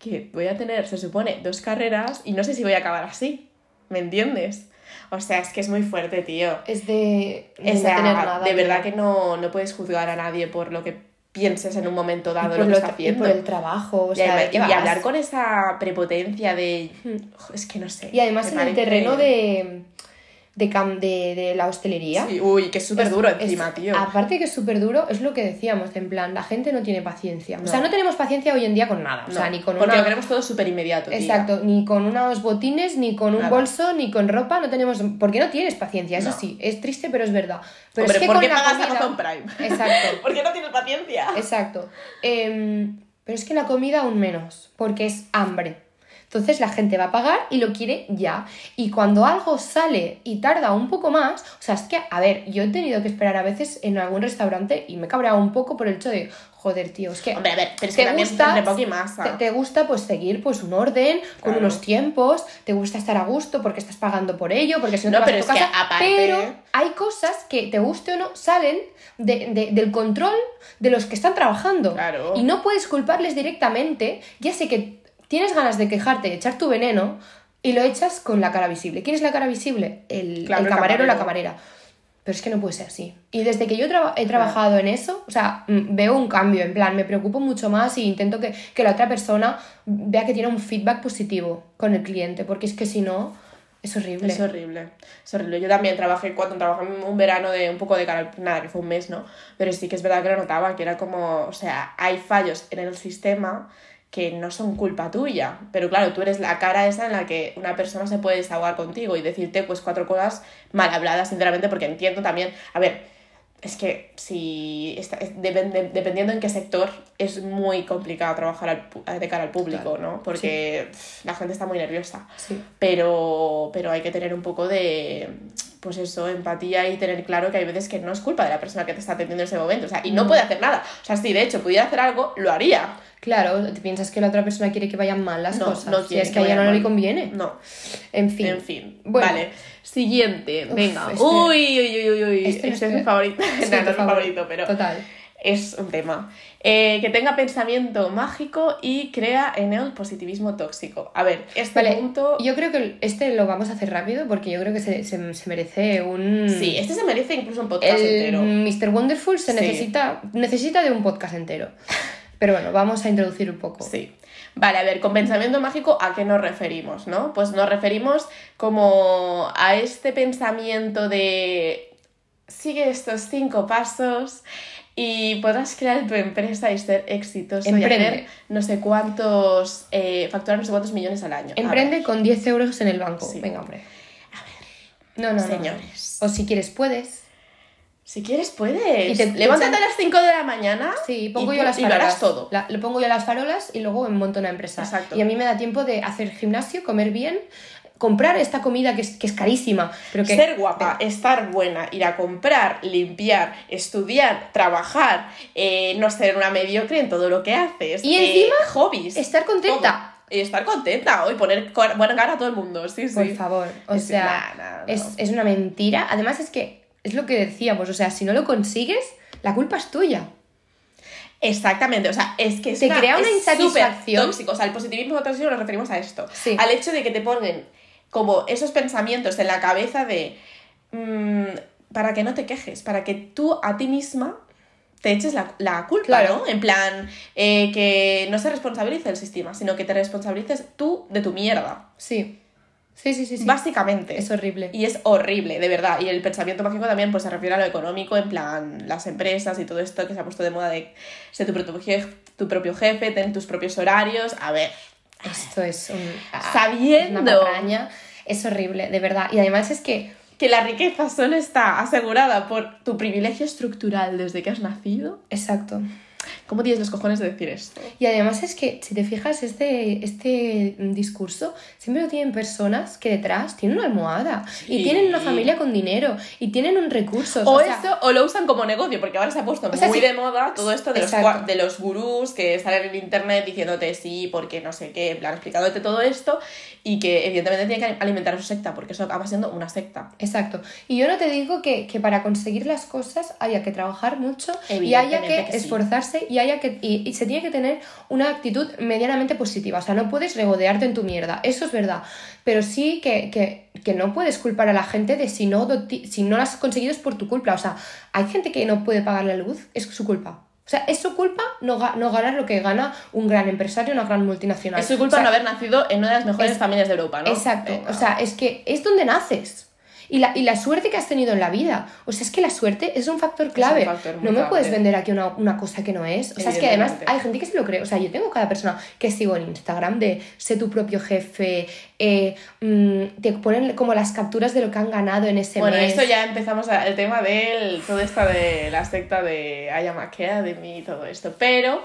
que voy a tener, se supone, dos carreras y no sé si voy a acabar así, ¿me entiendes? O sea, es que es muy fuerte, tío. es de, de O no sea, tener nada. de verdad tío. que no, no puedes juzgar a nadie por lo que pienses en un momento dado lo que está haciendo. por el trabajo, o y, sea, además- ¿de qué y hablar con esa prepotencia de... Es que no sé. Y además en el terreno de, de, cam- de, de la hostelería. Sí, uy, que es súper duro es- encima, tío. Aparte que es súper duro, es lo que decíamos, en plan, la gente no tiene paciencia. O sea, no tenemos paciencia hoy en día con nada. O sea, ni con porque una... lo queremos todo súper inmediato, tía. Exacto, ni con unos botines, ni con un Nada. bolso, ni con ropa, no tenemos... Porque no tienes paciencia, eso No. sí, es triste, pero es verdad. Pero Hombre, es que ¿por qué pagas comida- Amazon Prime? Exacto. ¿Por qué no tienes paciencia? Exacto. Em, pero es que la comida aún menos, porque es hambre. Entonces la gente va a pagar y lo quiere ya. Y cuando algo sale y tarda un poco más, o sea, es que, a ver, yo he tenido que esperar a veces en algún restaurante y me he cabreado un poco por el hecho de, joder, tío, es que... Hombre, a ver, pero es te que también gusta, entre masa. te, te gusta pues seguir pues un orden, con Claro. unos tiempos, te gusta estar a gusto porque estás pagando por ello, porque si no, No, te vas pero a tu es que casa, aparte- pero hay cosas que te guste o no salen de- de- del control de los que están trabajando. Claro. Y no puedes culparles directamente. Ya sé que tienes ganas de quejarte, de echar tu veneno y lo echas con la cara visible. ¿Quién es la cara visible? El, Claro, el el camarero o la camarera. Pero es que no puede ser así. Y desde que yo he trabajado en eso, o sea, mm, veo un cambio, en plan, me preocupo mucho más y intento que, que la otra persona vea que tiene un feedback positivo con el cliente, porque es que si no, es horrible. Es horrible, es horrible. Yo también trabajé, cuando trabajé un verano de un poco de cara, nada, que fue un mes, ¿no? Pero sí que es verdad que lo notaba, que era como, o sea, hay fallos en el sistema que no son culpa tuya, pero claro, tú eres la cara esa en la que una persona se puede desahogar contigo y decirte pues cuatro cosas mal habladas, sinceramente, porque entiendo también, a ver, es que si está- dependiendo en qué sector es muy complicado trabajar al de cara al público, ¿no? Porque la gente está muy nerviosa. Sí. Pero, pero hay que tener un poco de, pues eso, empatía y tener claro que hay veces que no es culpa de la persona que te está atendiendo en ese momento. O sea, y no puede hacer nada. O sea, si de hecho pudiera hacer algo, lo haría. Claro, te piensas que la otra persona quiere que vayan mal las No, cosas. no si quiere es que que a ella no le conviene. No. En fin. En fin. Bueno. Vale. Siguiente. Venga. este- Uy, uy, uy, uy, uy. Este Este, es mi favorito. No, no es mi favor- favorito, pero Total. Es un tema. Eh, que tenga pensamiento mágico y crea en él positivismo tóxico. A ver, este Vale, punto. yo creo que este lo vamos a hacer rápido porque yo creo que se, se- se merece un... Sí, este se merece incluso un podcast el entero. Mr. Wonderful se Sí. necesita, necesita de un podcast entero. Pero bueno, vamos a introducir un poco. Sí. Vale, a ver, con pensamiento mágico, ¿a qué nos referimos, no? Pues nos referimos como a este pensamiento de sigue estos cinco pasos y podrás crear tu empresa y ser exitoso Emprende. y hacer no sé cuántos, eh, facturar no sé cuántos millones al año. A Emprende ver, con 10 euros en el banco. Sí. Venga, hombre. No, no, no. Señores. O si quieres, puedes. si quieres, puedes. Y te- Levántate a las 5 de la mañana Sí, pongo y, yo las y lo farolas. harás todo. La- le pongo yo las farolas y luego monto una empresa. Exacto. Y a mí me da tiempo de hacer gimnasio, comer bien, comprar esta comida que es, que es carísima. Pero que, Ser guapa, estar buena, ir a comprar, limpiar, estudiar, trabajar, eh, no ser una mediocre en todo lo que haces. Y eh, encima, hobbies. estar contenta. todo. Y estar contenta hoy poner buena cara a todo el mundo, sí, sí. Por favor, o Es- sea, nah, nah, no. es, es una mentira. Además es que es lo que decíamos, o sea, si no lo consigues, la culpa es tuya. Exactamente, o sea, es que es Te crea una es insatisfacción. tóxico. O sea, el positivismo tóxico nos referimos a esto. Sí. Al hecho de que te pongan como esos pensamientos en la cabeza de mm, para que no te quejes, para que tú a ti misma te eches la, la culpa, Claro. ¿no? En plan, eh, que no se responsabilice el sistema, sino que te responsabilices tú de tu mierda. Sí. Sí, sí, sí, sí. Básicamente. Es horrible. Y es horrible, de verdad. Y el pensamiento mágico también pues, se refiere a lo económico, en plan las empresas y todo esto que se ha puesto de moda de ser tu propio jefe, tu propio jefe tener tus propios horarios. A ver, Esto es un... Sabiendo. Es una. Es horrible, de verdad. Y además es que... que la riqueza solo está asegurada por tu privilegio estructural desde que has nacido. Exacto. ¿Cómo tienes los cojones de decir esto? Y además es que, si te fijas, este, este discurso siempre lo tienen personas que detrás tienen una almohada y tienen una familia con dinero y tienen un recurso. O, sea, esto, o lo usan como negocio, porque ahora se ha puesto O sea, muy sí. de moda todo esto de los, Exacto. de los gurús que salen en internet diciéndote sí, porque no sé qué, en plan explicándote todo esto y que evidentemente tiene que alimentar su secta, porque eso acaba siendo una secta. Exacto. Y yo no te digo que, que para conseguir las cosas haya que trabajar mucho y haya que, sí. Y haya que y, y se tiene que tener una actitud medianamente positiva. O sea, no puedes regodearte en tu mierda. Eso es verdad. Pero sí que, que, que no puedes culpar a la gente de si no, si no lo has conseguido es por tu culpa. O sea, hay gente que no puede pagar la luz, es su culpa. O sea, es su culpa no, no ganar lo que gana un gran empresario, una gran multinacional. Es su culpa O sea, no haber nacido en una de las mejores es- familias de Europa, ¿no? Exacto. Venga. O sea, es que es donde naces. Y la, y la suerte que has tenido en la vida. O sea, es que la suerte es un factor clave. factor no me puedes vender aquí una, una cosa que no es. O sea, es que además hay gente que se lo cree. O sea, yo tengo cada persona que sigo en Instagram de sé tu propio jefe, eh, mm, te ponen como las capturas de lo que han ganado en ese Bueno, mes. esto ya empezamos a- el tema del todo esto de la secta de I Am Academy y todo esto, pero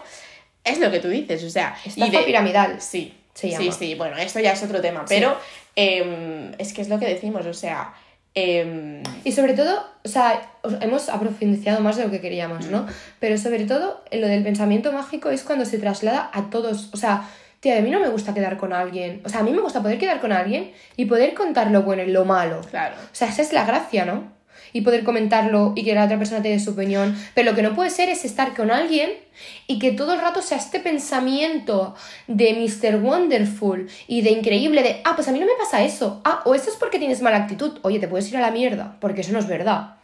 es lo que tú dices, o sea, Estafa y de- piramidal. Sí, Se sí, llama. sí, bueno, esto ya es otro tema, pero em, es que es lo que decimos, o sea, em, Y sobre todo, o sea, os- hemos aprofundizado más de lo que queríamos, ¿no? Pero sobre todo, en lo del pensamiento mágico es cuando se traslada a todos. O sea, tía, a mí no me gusta quedar con alguien. O sea, a mí me gusta poder quedar con alguien y poder contar lo bueno y lo malo. claro. O sea, esa es la gracia, ¿no? Y poder comentarlo y que la otra persona te dé su opinión. Pero lo que no puede ser es estar con alguien y que todo el rato sea este pensamiento de Mr. Wonderful y de increíble de, ah, pues a mí no me pasa eso. Ah, o eso es porque tienes mala actitud. Oye, te puedes ir a la mierda, porque eso no es verdad.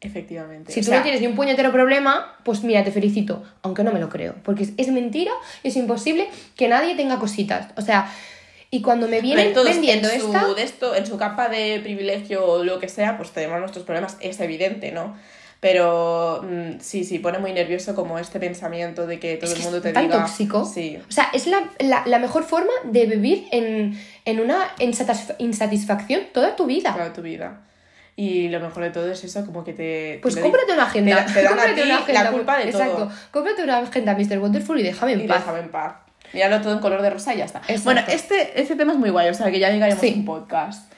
Efectivamente. Si o tú sea, no tienes ni un puñetero problema, pues mira, te felicito, aunque no me lo creo, porque es, es mentira, es imposible que nadie tenga cositas. O sea, y cuando me vienen todos vendiendo en su, esta... de esto, en su capa de privilegio o lo que sea, pues tenemos nuestros problemas, es evidente, ¿no? Pero mm, sí, sí, pone muy nervioso como este pensamiento de que todo Es el mundo es te tan diga. tóxico. Sí. O sea, es la, la- la mejor forma de vivir en, en una insatisf- insatisfacción toda tu vida. toda tu vida. Y lo mejor de todo es eso, como que te... Pues te cómprate una agenda. te- te dan a ti una agenda. la culpa de Exacto. todo. Cómprate una agenda Mr. Wonderful y déjame en Y paz. déjame en paz. Míralo todo en color de rosa y ya está. Exacto. Bueno, este, este tema es muy guay, o sea que ya llegaremos Sí. un podcast.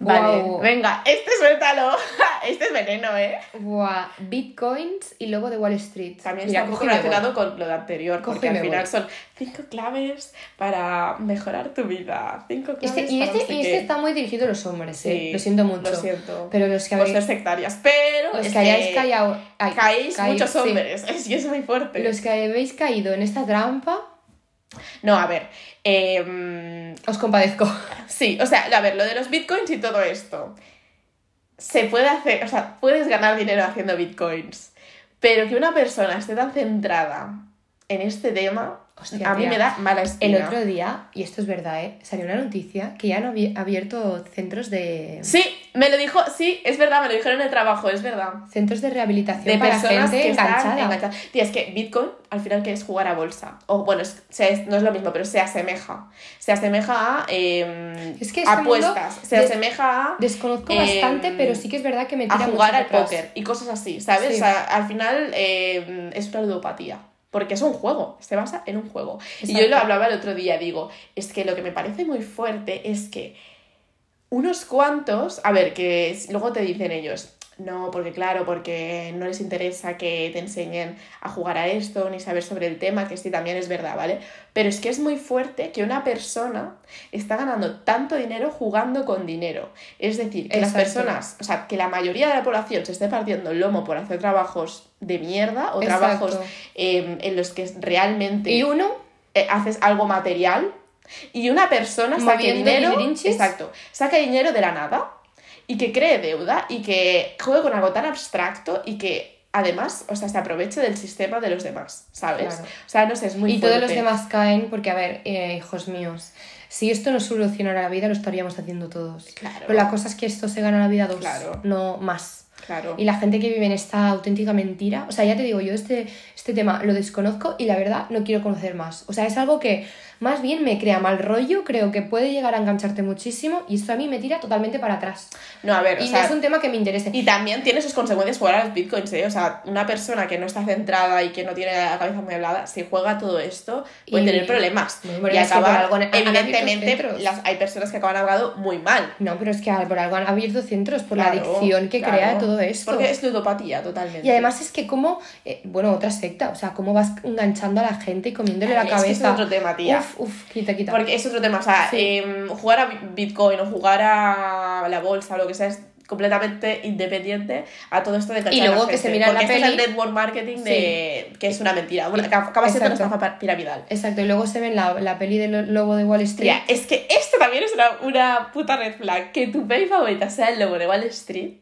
Vale, venga, este suéltalo. este es veneno, ¿eh? Buah, bitcoins y lobo de Wall Street. También Mira, está un poco y voy. relacionado con lo de anterior, porque y al final voy. son cinco claves para mejorar tu vida. Cinco claves Este, y para este, no sé y este está muy dirigido a los hombres, eh. Sí, lo siento mucho. Lo siento. Pero los que por habéis, ser sectarias. Pero los es que hayáis callado, ay, caéis caído, muchos sí. hombres. Es que es muy fuerte. Los que habéis caído en esta trampa, No, a ver. eh, os compadezco. Sí, o sea, a ver, lo de los bitcoins y todo esto. Se puede hacer, o sea, puedes ganar dinero haciendo bitcoins. Pero que una persona esté tan centrada en este tema, Hostia, a mí tía. me da mala El espina. otro día, y esto es verdad, ¿eh? salió una noticia que ya han abi- abierto centros de Sí, me lo dijo, sí, es verdad, me lo dijeron en el trabajo, es verdad. centros de rehabilitación De para personas gente que enganchada. Tía, es que Bitcoin al final que es jugar a bolsa. O bueno, es- se- no es lo mismo, pero se asemeja. Se asemeja a eh, Es que este apuestas. Se asemeja a. Desconozco eh, bastante, pero sí que es verdad que me tira a jugar al atrás. póker y cosas así, ¿sabes? Sí. O sea, al final eh, es una ludopatía. Porque es un juego, se basa en un juego. Y yo lo hablaba el otro día, digo, es que lo que me parece muy fuerte es que unos cuantos, a ver, que luego te dicen ellos, no, porque claro, porque no les interesa que te enseñen a jugar a esto, ni saber sobre el tema, que sí, también es verdad, ¿vale? Pero es que es muy fuerte que una persona está ganando tanto dinero jugando con dinero. Es decir, que las personas, o sea, que la mayoría de la población se esté partiendo el lomo por hacer trabajos de mierda o Exacto. trabajos eh, en los que realmente Y uno, eh, haces algo material y una persona Moviendo dinero, exacto, saca dinero de la nada y que cree deuda y que juegue con algo tan abstracto y que además, o sea, se aproveche del sistema de los demás, ¿sabes? Claro. O sea, no sé, es muy y todos los demás caen porque, a ver, eh, hijos míos, si esto no solucionara la vida, lo estaríamos haciendo todos. Claro. Pero la cosa es que esto se gana la vida dos, Claro. no más. Claro. Y la gente que vive en esta auténtica mentira, o sea, ya te digo, yo este, este tema lo desconozco y la verdad no quiero conocer más. O sea, es algo que más bien me crea mal rollo, creo que puede llegar a engancharte muchísimo y esto a mí me tira totalmente para atrás. No, a ver, o Y sea, no es un tema que me interese. Y también tiene sus consecuencias jugar a los bitcoins, ¿eh? O sea, una persona que no está centrada y que no tiene la cabeza muy hablada, si juega todo esto, puede Y- tener problemas. Y es que por acaba, algo evidentemente, las, hay personas que acaban abogado muy mal. No, pero es que por algo han abierto centros, por la Claro, adicción que claro. crea todo esto. Porque es ludopatía, totalmente. Y además es que como, eh, bueno, otra secta, o sea, cómo vas enganchando a la gente y comiéndole la Ay, es que cabeza. es otro tema, tía. Uf, uf, quita, quita. Porque es otro tema, o sea, Sí. em, jugar a bi- Bitcoin o jugar a la bolsa o lo que sea es completamente independiente a todo esto de enganchar Y luego que gente. se mira Porque la esto es peli- el network marketing de que es una mentira. Bueno, acaba siendo una estafa piramidal. Exacto, y luego se ve en la, la peli del lobo de Wall Street. Tía, es que esto también es una, una puta red flag. Que tu peli favorita sea el lobo de Wall Street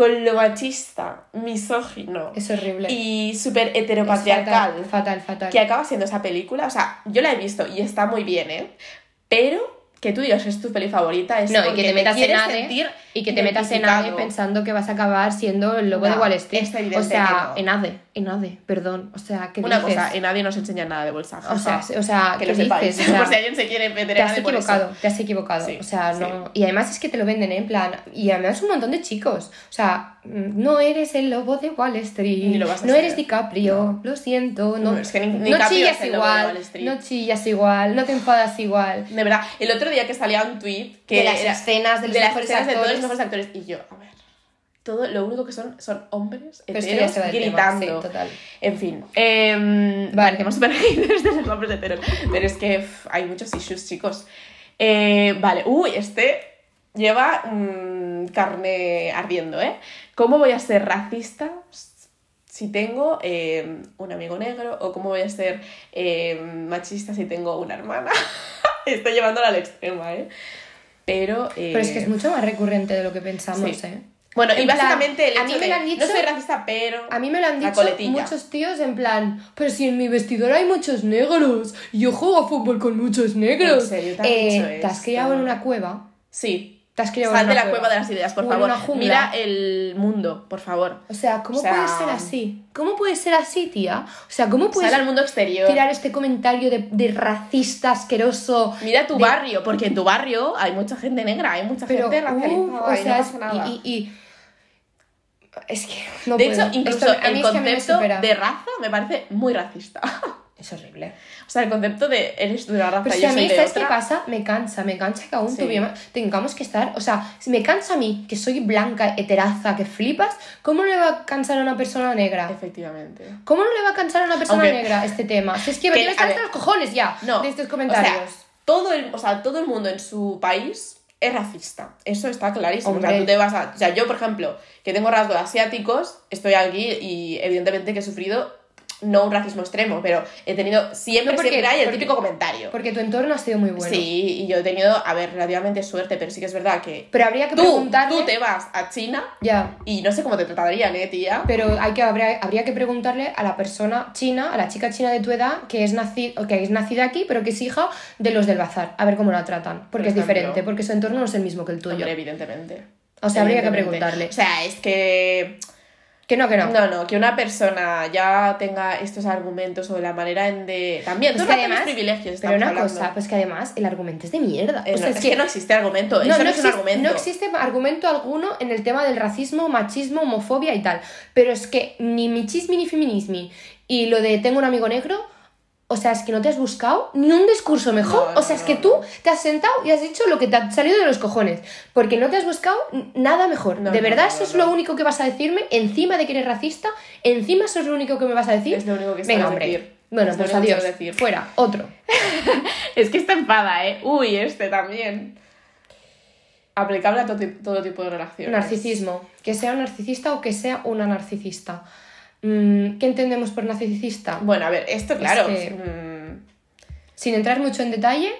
con lo machista, misógino Es horrible. y súper Es heteropatriarcal Fatal, fatal, fatal. que acaba siendo esa película. O sea, yo la he visto y está muy bien, ¿eh? Pero que tú digas es tu peli favorita es No, y porque que te metas en quieres ADE sentir y que te metas en ADE pensando que vas a acabar siendo el lobo No, de Wall Street. es o sea, que no. en ADE, en ADE, perdón. O sea, ¿qué Una dices? cosa, en nadie nos enseña nada de bolsa. O sea, o sea, que ¿qué lo sepáis. dices? O sea, por si alguien se quiere meter te en has ADE por eso. equivocado, te has equivocado. Sí, o sea, sí. no. Y además es que te lo venden, ¿eh? En plan. Y además un montón de chicos. O sea, mm, no eres el lobo de Wall Street. Ni lo vas a no ser. eres DiCaprio. Lo siento. No, No, es que ni- ni no chillas igual. No chillas igual. No te enfadas igual. De verdad, el otro día que salía un tweet que De las escenas de los de las mejores todos los mejores actores y yo, a ver, todo lo único que son son hombres heteros tema, gritando. sí, total. En fin, eh, Vale. que hemos super haters de los hombres heteros, pero es que hay muchos issues, chicos. Eh, vale, uy, este lleva mm, carne ardiendo, ¿eh? ¿Cómo voy a ser racista si tengo eh, un amigo negro? ¿O cómo voy a ser eh, machista si tengo una hermana? Estoy llevándola al extremo, ¿eh? Pero, eh, Pero es que es mucho más recurrente de lo que pensamos, Sí. ¿eh? Bueno, y plan, básicamente el a hecho mí me de, lo han dicho- no soy racista, pero... A mí me lo han dicho muchos tíos en plan, pero si en mi vestidor hay muchos negros, yo juego a fútbol con muchos negros. ¿En serio te han Eh, dicho ¿Te has criado en una cueva? Sí, Te has criado Sal de la cueva de las ideas, por o favor. jungla. Mira el mundo, por favor. O sea, ¿cómo O sea, puede ser así? ¿Cómo puede ser así, tía? O sea, ¿cómo puedes Sal al mundo exterior. tirar este comentario de, de racista asqueroso? Mira tu de- barrio, porque en tu barrio hay mucha gente negra, hay mucha Pero, gente racializada uf, o sea, no es- pasa nada. y, y- y- Es que no de puedo. hecho, incluso Esto- a mí el es que a mí me concepto supera. de raza me parece muy racista. Es horrible. o sea, el concepto de eres de una raza Pero si yo a soy mí, de ¿sabes otra. qué pasa? Me cansa, me cansa que aún Sí. tuviera- tengamos que estar. O sea, si me cansa a mí, que soy blanca, heteraza, que flipas, ¿cómo no le va a cansar a una persona negra? Efectivamente. ¿Cómo no le va a cansar a una persona Aunque- negra este tema? Si es que, me ver, hasta los cojones ya No. de estos O comentarios. sea, todo el, o sea, todo el mundo en su país es racista. Eso está clarísimo. O sea, tú te vas a. O sea, yo, por ejemplo, que tengo rasgos asiáticos, estoy aquí y evidentemente que he sufrido. No un racismo extremo, pero he tenido. Siempre, No, porque- siempre hay el porque- típico comentario. Porque tu entorno ha sido muy bueno. Sí, y yo he tenido, a ver, relativamente suerte, pero sí que es verdad que. Pero habría que tú, preguntarle. tú te vas a China Ya. y no sé cómo te tratarían, eh, tía. Pero hay que, habría, habría que preguntarle a la persona china, a la chica china de tu edad, que es, naci- o que es nacida aquí, pero que es hija de los del bazar, a ver cómo la tratan. Porque es ejemplo. diferente, porque su entorno no es el mismo que el tuyo. Hombre, evidentemente. O sea, habría que preguntarle. O sea, es que. Que no, que no. No, no, que una persona ya tenga estos argumentos sobre la manera en de. También, Pues tú no además, privilegios. pero una hablando. cosa, pues que además el argumento es de mierda. Eh, o sea, no, es, que... no existe argumento. No, eso no, no es un existe, argumento. no existe argumento alguno en el tema del racismo, machismo, homofobia y tal. Pero es que ni michismi ni feminismi y lo de tengo un amigo negro, o sea, es que no te has buscado ni un discurso mejor. No, no, o sea, es que tú te has sentado y has dicho lo que te ha salido de los cojones. Porque no te has buscado nada mejor. De verdad, eso es lo único que vas a decirme. Encima de que eres racista, encima eso es lo único que me vas a decir. Es lo único que Venga, hombre. decir. Bueno, pues adiós. decir. Fuera, otro. Es que está enfada, ¿eh? Uy, este también. Aplicable a todo, todo tipo de relaciones. Narcisismo. Que sea un narcisista o que sea una narcisista. Mm, ¿Qué entendemos por narcisista? Bueno, a ver, esto, claro. que- mm, Sin entrar mucho en detalle,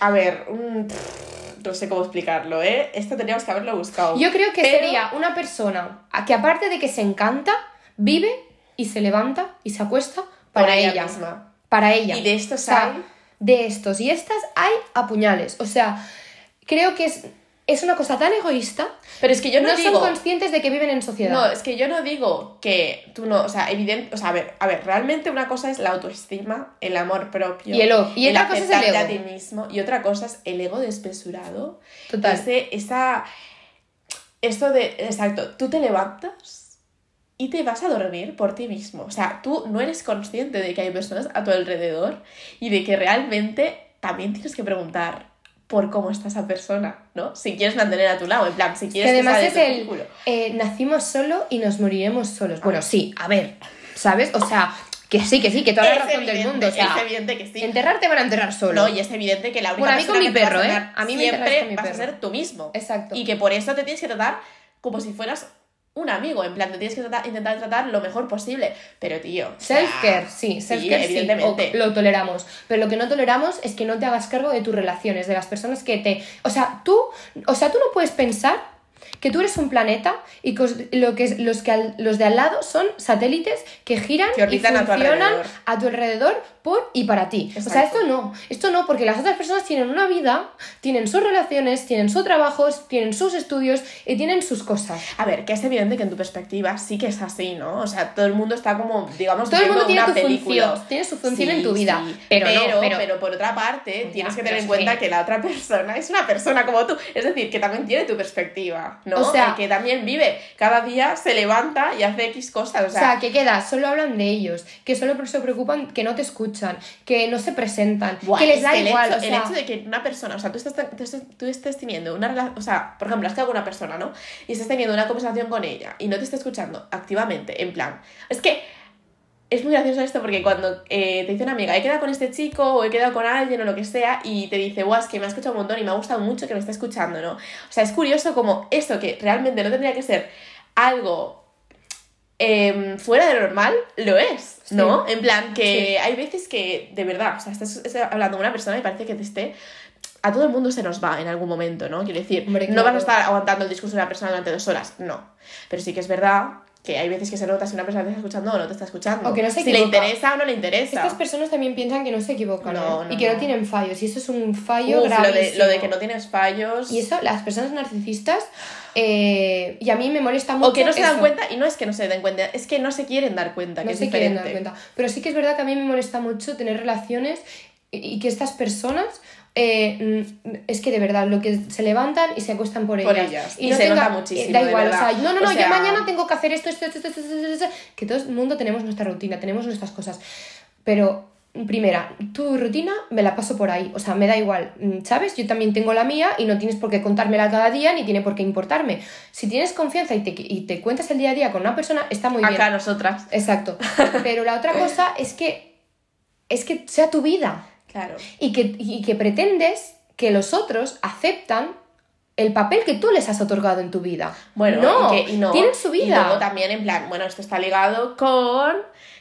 a ver, mm, pff, no sé cómo explicarlo, ¿eh? Esto teníamos que haberlo buscado. yo creo que Pero- sería una persona que aparte de que se encanta, vive y se levanta y se acuesta para ella ella. misma. Para ella. Y de estos O sea, hay- De estos y estas hay a puñales. O sea, creo que es, es una cosa tan egoísta. Pero es que yo no, no digo. son conscientes de que viven en sociedad. No, es que yo no digo que tú no, o sea, evidente, o sea, a ver, a ver, realmente una cosa es la autoestima, el amor propio, Y el o- y otra cosa es el ego. a ti mismo, y otra cosa es el ego desmesurado. Total. Ese, esa, esto de, exacto, tú te levantas y te vas a dormir por ti mismo. O sea, tú no eres consciente de que hay personas a tu alrededor y de que realmente también tienes que preguntar por cómo está esa persona, ¿no? Si quieres mantener a tu lado, en plan, si que quieres además sea de es el eh, nacimos solo y nos moriremos solos. Bueno, sí, a ver, ¿sabes? O sea, que sí, que sí, que toda la Es razón del mundo. O sea, es evidente que sí. enterrarte van a enterrar solo. No, y es evidente que la única Bueno, a mí con mi que te perro, ¿eh? A mí me siempre con mi vas a ser tú mismo. Exacto. Y que por eso te tienes que tratar como si fueras un amigo. En plan, te tienes que tratar- intentar tratar lo mejor posible. Pero, tío. Self-care, sí, self-care sí, evidentemente. o- lo toleramos. Pero lo que no toleramos es que no te hagas cargo de tus relaciones, de las personas que te... O sea, tú, o sea, tú no puedes pensar que tú eres un planeta y que lo que los, que al- los de al lado son satélites que giran Que y a tu funcionan alrededor. a tu alrededor por y para ti. O sea, esto no, esto no, porque las otras personas tienen una vida, tienen sus relaciones, tienen sus trabajos, tienen sus estudios y tienen sus cosas. A ver, que es evidente que en tu perspectiva sí que es así, ¿no? O sea, todo el mundo está como, digamos, Todo el mundo tiene una tu película. función, tiene su función Sí, en tu vida, sí. pero no, pero, pero- pero por otra parte, Ya, tienes que pero tener en cuenta que- que... la otra persona es una persona como tú. Es decir, que también tiene tu perspectiva, ¿no? O sea- Y que también vive. Cada día se levanta y hace X cosas. O O sea, sea, que queda, solo hablan de ellos, que solo se preocupan, que no te escuchan, que no se presentan, que les es da el igual. Hecho, o sea, El hecho de que una persona, o sea, tú, estás, tú, estés teniendo una relación, o sea, por ejemplo, has quedado con una persona, ¿no? Y estás teniendo una conversación con ella y no te está escuchando activamente, en plan, es que es muy gracioso esto porque cuando eh, te dice una amiga, he quedado con este chico o he quedado con alguien o lo que sea y te dice, guau, es que me ha escuchado un montón y me ha gustado mucho que me está escuchando, ¿no? O sea, es curioso como esto que realmente no tendría que ser algo em, fuera de lo normal, lo es, ¿no? En plan, que hay veces que, de verdad, o sea, estás, estás hablando con una persona y parece que te esté... A todo el mundo se nos va en algún momento, ¿no? Quiero decir, Hombre, no vas a claro. estar aguantando el discurso de una persona durante dos horas, no. Pero sí que es verdad que hay veces que se nota si una persona te está escuchando o no te está escuchando. O que no se si le interesa o no le interesa. Estas personas también piensan que no se equivocan No, ¿eh? no, y que no. tienen fallos. Y eso es un fallo Uf, lo, de, gravísimo. lo de que no tienes fallos. Y eso, las personas narcisistas, eh, y a mí me molesta mucho. o que no se dan cuenta, y no es que no se den cuenta, es que no se quieren dar cuenta, No que se es quieren dar cuenta. Pero sí que es verdad que a mí me molesta mucho tener relaciones y que estas personas. Eh, es que de verdad, lo que se levantan y se acuestan por, Por ellas. ellas. Y se nota muchísimo, Da igual, o verdad. sea, no, no, no, O sea- yo mañana tengo que hacer esto, esto, esto, esto, esto, esto, esto, que todo el mundo tenemos nuestra rutina, tenemos nuestras cosas. Pero, primera, tu rutina me la paso por ahí, o sea, me da igual, mm, ¿sabes? Yo también tengo la mía y no tienes por qué contármela cada día ni tiene por qué importarme. Si tienes confianza y te, y te cuentas el día a día con una persona, está muy bien. Acá nosotras. Exacto. Pero la otra cosa es que es que sea tu vida Claro. y que, y que pretendes que los otros aceptan el papel que tú les has otorgado en tu vida. Bueno, no, y que- y no. tienen su Y vida. luego también, en plan, bueno, esto está ligado con.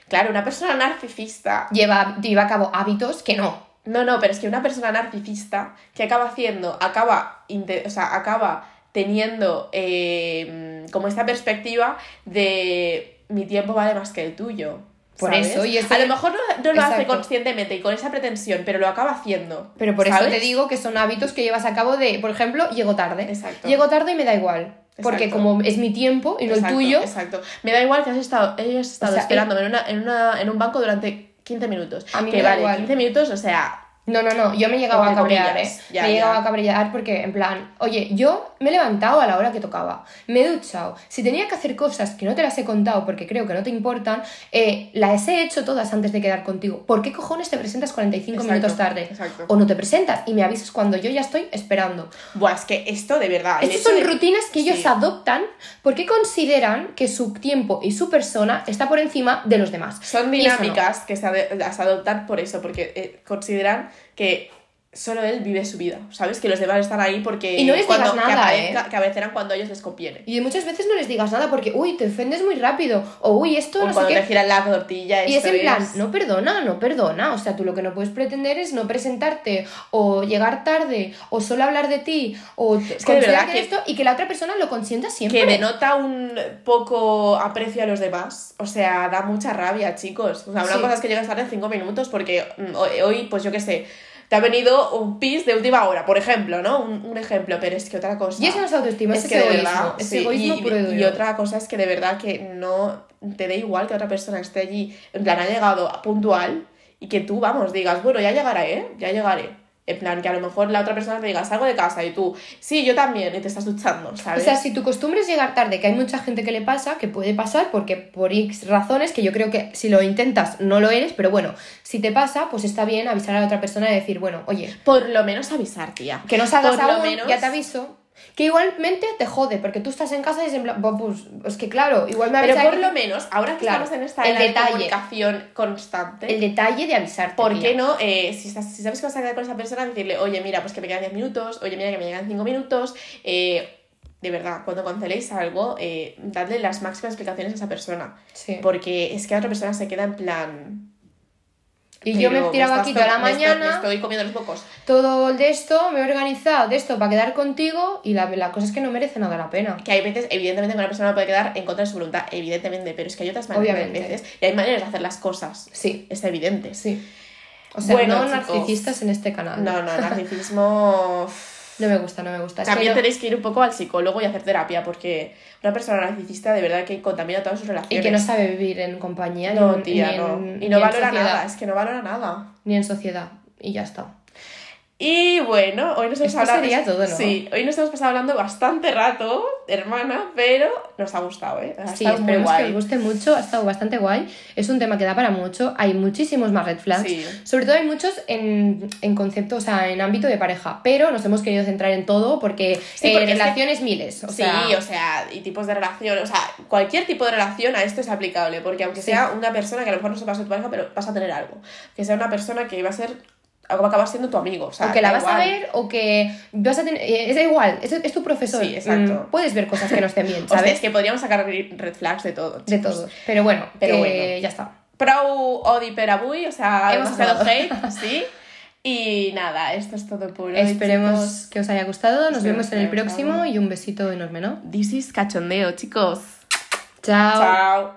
Claro, una persona narcisista. Lleva, lleva a cabo hábitos que no. No, no, pero es que una persona narcisista que acaba haciendo, acaba, o sea, acaba teniendo eh, como esta perspectiva de mi tiempo vale más que el tuyo. Por ¿sabes? eso, y A lo mejor no, no lo hace conscientemente y con esa pretensión, pero lo acaba haciendo. Pero por eso te digo que son hábitos que llevas a cabo de, por ejemplo, llego tarde. Exacto. Llego tarde y me da igual. Porque Exacto. como es mi tiempo y no Exacto, el tuyo, Exacto. Me da igual que has estado, hayas estado O sea, esperándome en, una, en, una, en un banco durante 15 minutos. A mí que me da vale, igual. 15 minutos, o sea, No, no, no, yo me he llegado a cabrear, ¿eh? ya, me he llegado ya. a cabrear porque, en plan, oye, yo me he levantado a la hora que tocaba, me he duchado, si tenía que hacer cosas que no te las he contado porque creo que no te importan, eh, las he hecho todas antes de quedar contigo. ¿Por qué cojones te presentas 45 Exacto, minutos tarde? exacto. O no te presentas y me avisas cuando yo ya estoy esperando. buah, es que esto de verdad. Estas son de- rutinas que ellos Sí. adoptan porque consideran que su tiempo y su persona está por encima de los demás. Son no. dinámicas que se ade- las adoptan por eso, porque eh, consideran que solo él vive su vida, ¿sabes? Que los demás están ahí porque Y no les cuando, digas que, nada, aparezca- ¿eh? que aparecerán cuando a ellos les conviene. Y muchas veces no les digas nada porque, uy, te ofendes muy rápido, o uy, esto O no sé cuando qué. te giran la tortilla, Y es en plan, no perdona, no perdona. O sea, tú lo que no puedes pretender es no presentarte o llegar tarde o solo hablar de ti o que de verdad que que- esto y que la otra persona lo consienta siempre. que denota un poco aprecio a los demás. O sea, da mucha rabia, chicos. O sea, una Sí. cosa es que llegas tarde en cinco minutos porque mm, hoy, pues yo qué sé, te ha venido un pis de última hora, por ejemplo, ¿no? Un, un ejemplo, pero es que otra cosa... Y eso no es autoestima, es, es que de egoísmo. verdad, es sí, egoísmo y, puro y otra cosa es que de verdad que no te dé igual que otra persona esté allí, en plan, ha llegado puntual y que tú, vamos, digas, bueno, ya llegaré, ¿eh? Ya llegaré. En plan, que a lo mejor la otra persona te diga, salgo de casa y tú, sí, yo también, y te estás duchando, O ¿sabes? sea, si tu costumbre es llegar tarde, que hay mucha gente que le pasa, que puede pasar porque por X razones, que yo creo que si lo intentas no lo eres, pero bueno, si te pasa, pues está bien avisar a la otra persona y decir, bueno, oye, Por lo menos avisar, tía. que no salgas Por lo aún, menos- ya te aviso. Que igualmente te jode, porque tú estás en casa y es en plan, "Buah, pues es que claro, igual me Pero por que- lo menos, ahora que Claro, estamos en esta el de comunicación constante, el detalle de avisarte. ¿por qué no? eh, si, estás- si sabes que vas a quedar con esa persona, decirle, oye, mira, pues que me quedan 10 minutos, oye, mira, que me quedan 5 minutos. eh, de verdad, cuando canceléis algo, eh, dadle las máximas explicaciones a esa persona. Sí. Porque es que la otra persona se queda en plan. Y yo me "Pero he tirado estás aquí to- toda la mañana, me estoy comiendo los mocos. todo de esto, me he organizado de esto para quedar contigo y la, la cosa es que no merece nada la pena. Que hay veces, evidentemente, que una persona no puede quedar en contra de su voluntad, evidentemente, pero es que hay otras maneras Obviamente. veces y hay maneras de hacer las cosas. Sí, Es evidente. sí. O sea, Bueno, no chicos. narcisistas en este canal. No, no, narcisismo. No me gusta, no me gusta. Es que También no- tenéis que ir un poco al psicólogo y hacer terapia, porque una persona narcisista de verdad que contamina todas sus Y relaciones. que no sabe vivir en compañía No, tía, ni no. en- Y no valora nada, es que no valora nada. Ni en sociedad. Y ya está. Y bueno, hoy nos hemos Esto hablado. sería todo, ¿no? Sí, hoy nos hemos pasado hablando bastante rato, hermana, pero nos ha gustado, ¿eh? Ha Sí, estado muy esperemos que guay. os guste mucho, ha estado bastante guay. Es un tema que da para mucho, hay muchísimos más red flags. Sí. Sobre todo hay muchos en, en concepto, o sea, en ámbito de pareja, pero nos hemos querido centrar en todo porque, Sí, eh, porque es que- relaciones miles. O sí, sea, o sea, y tipos de relación, o sea, cualquier tipo de relación a esto es aplicable, porque aunque Sí. sea una persona que a lo mejor no sepa ser tu pareja, pero vas a tener algo. Que sea una persona que va a ser, va a acabar siendo tu amigo, o sea, o que la vas a ver o que vas a tener... eh, Es igual, es, es tu profesor. Sí, exacto. Mm, puedes ver cosas que no estén bien, Hostia, ¿sabes? es que podríamos sacar red flags de todo. De todo. Pero bueno, Pero que bueno. ya está. Prou odi per avui, o sea, Hemos acabado. hate, sí. Y nada, esto es todo por hoy. Esperemos chicos. que os haya gustado. Nos Esperemos vemos en el próximo gustado. y un besito enorme, ¿no? This is cachondeo, chicos. Chao. Chao.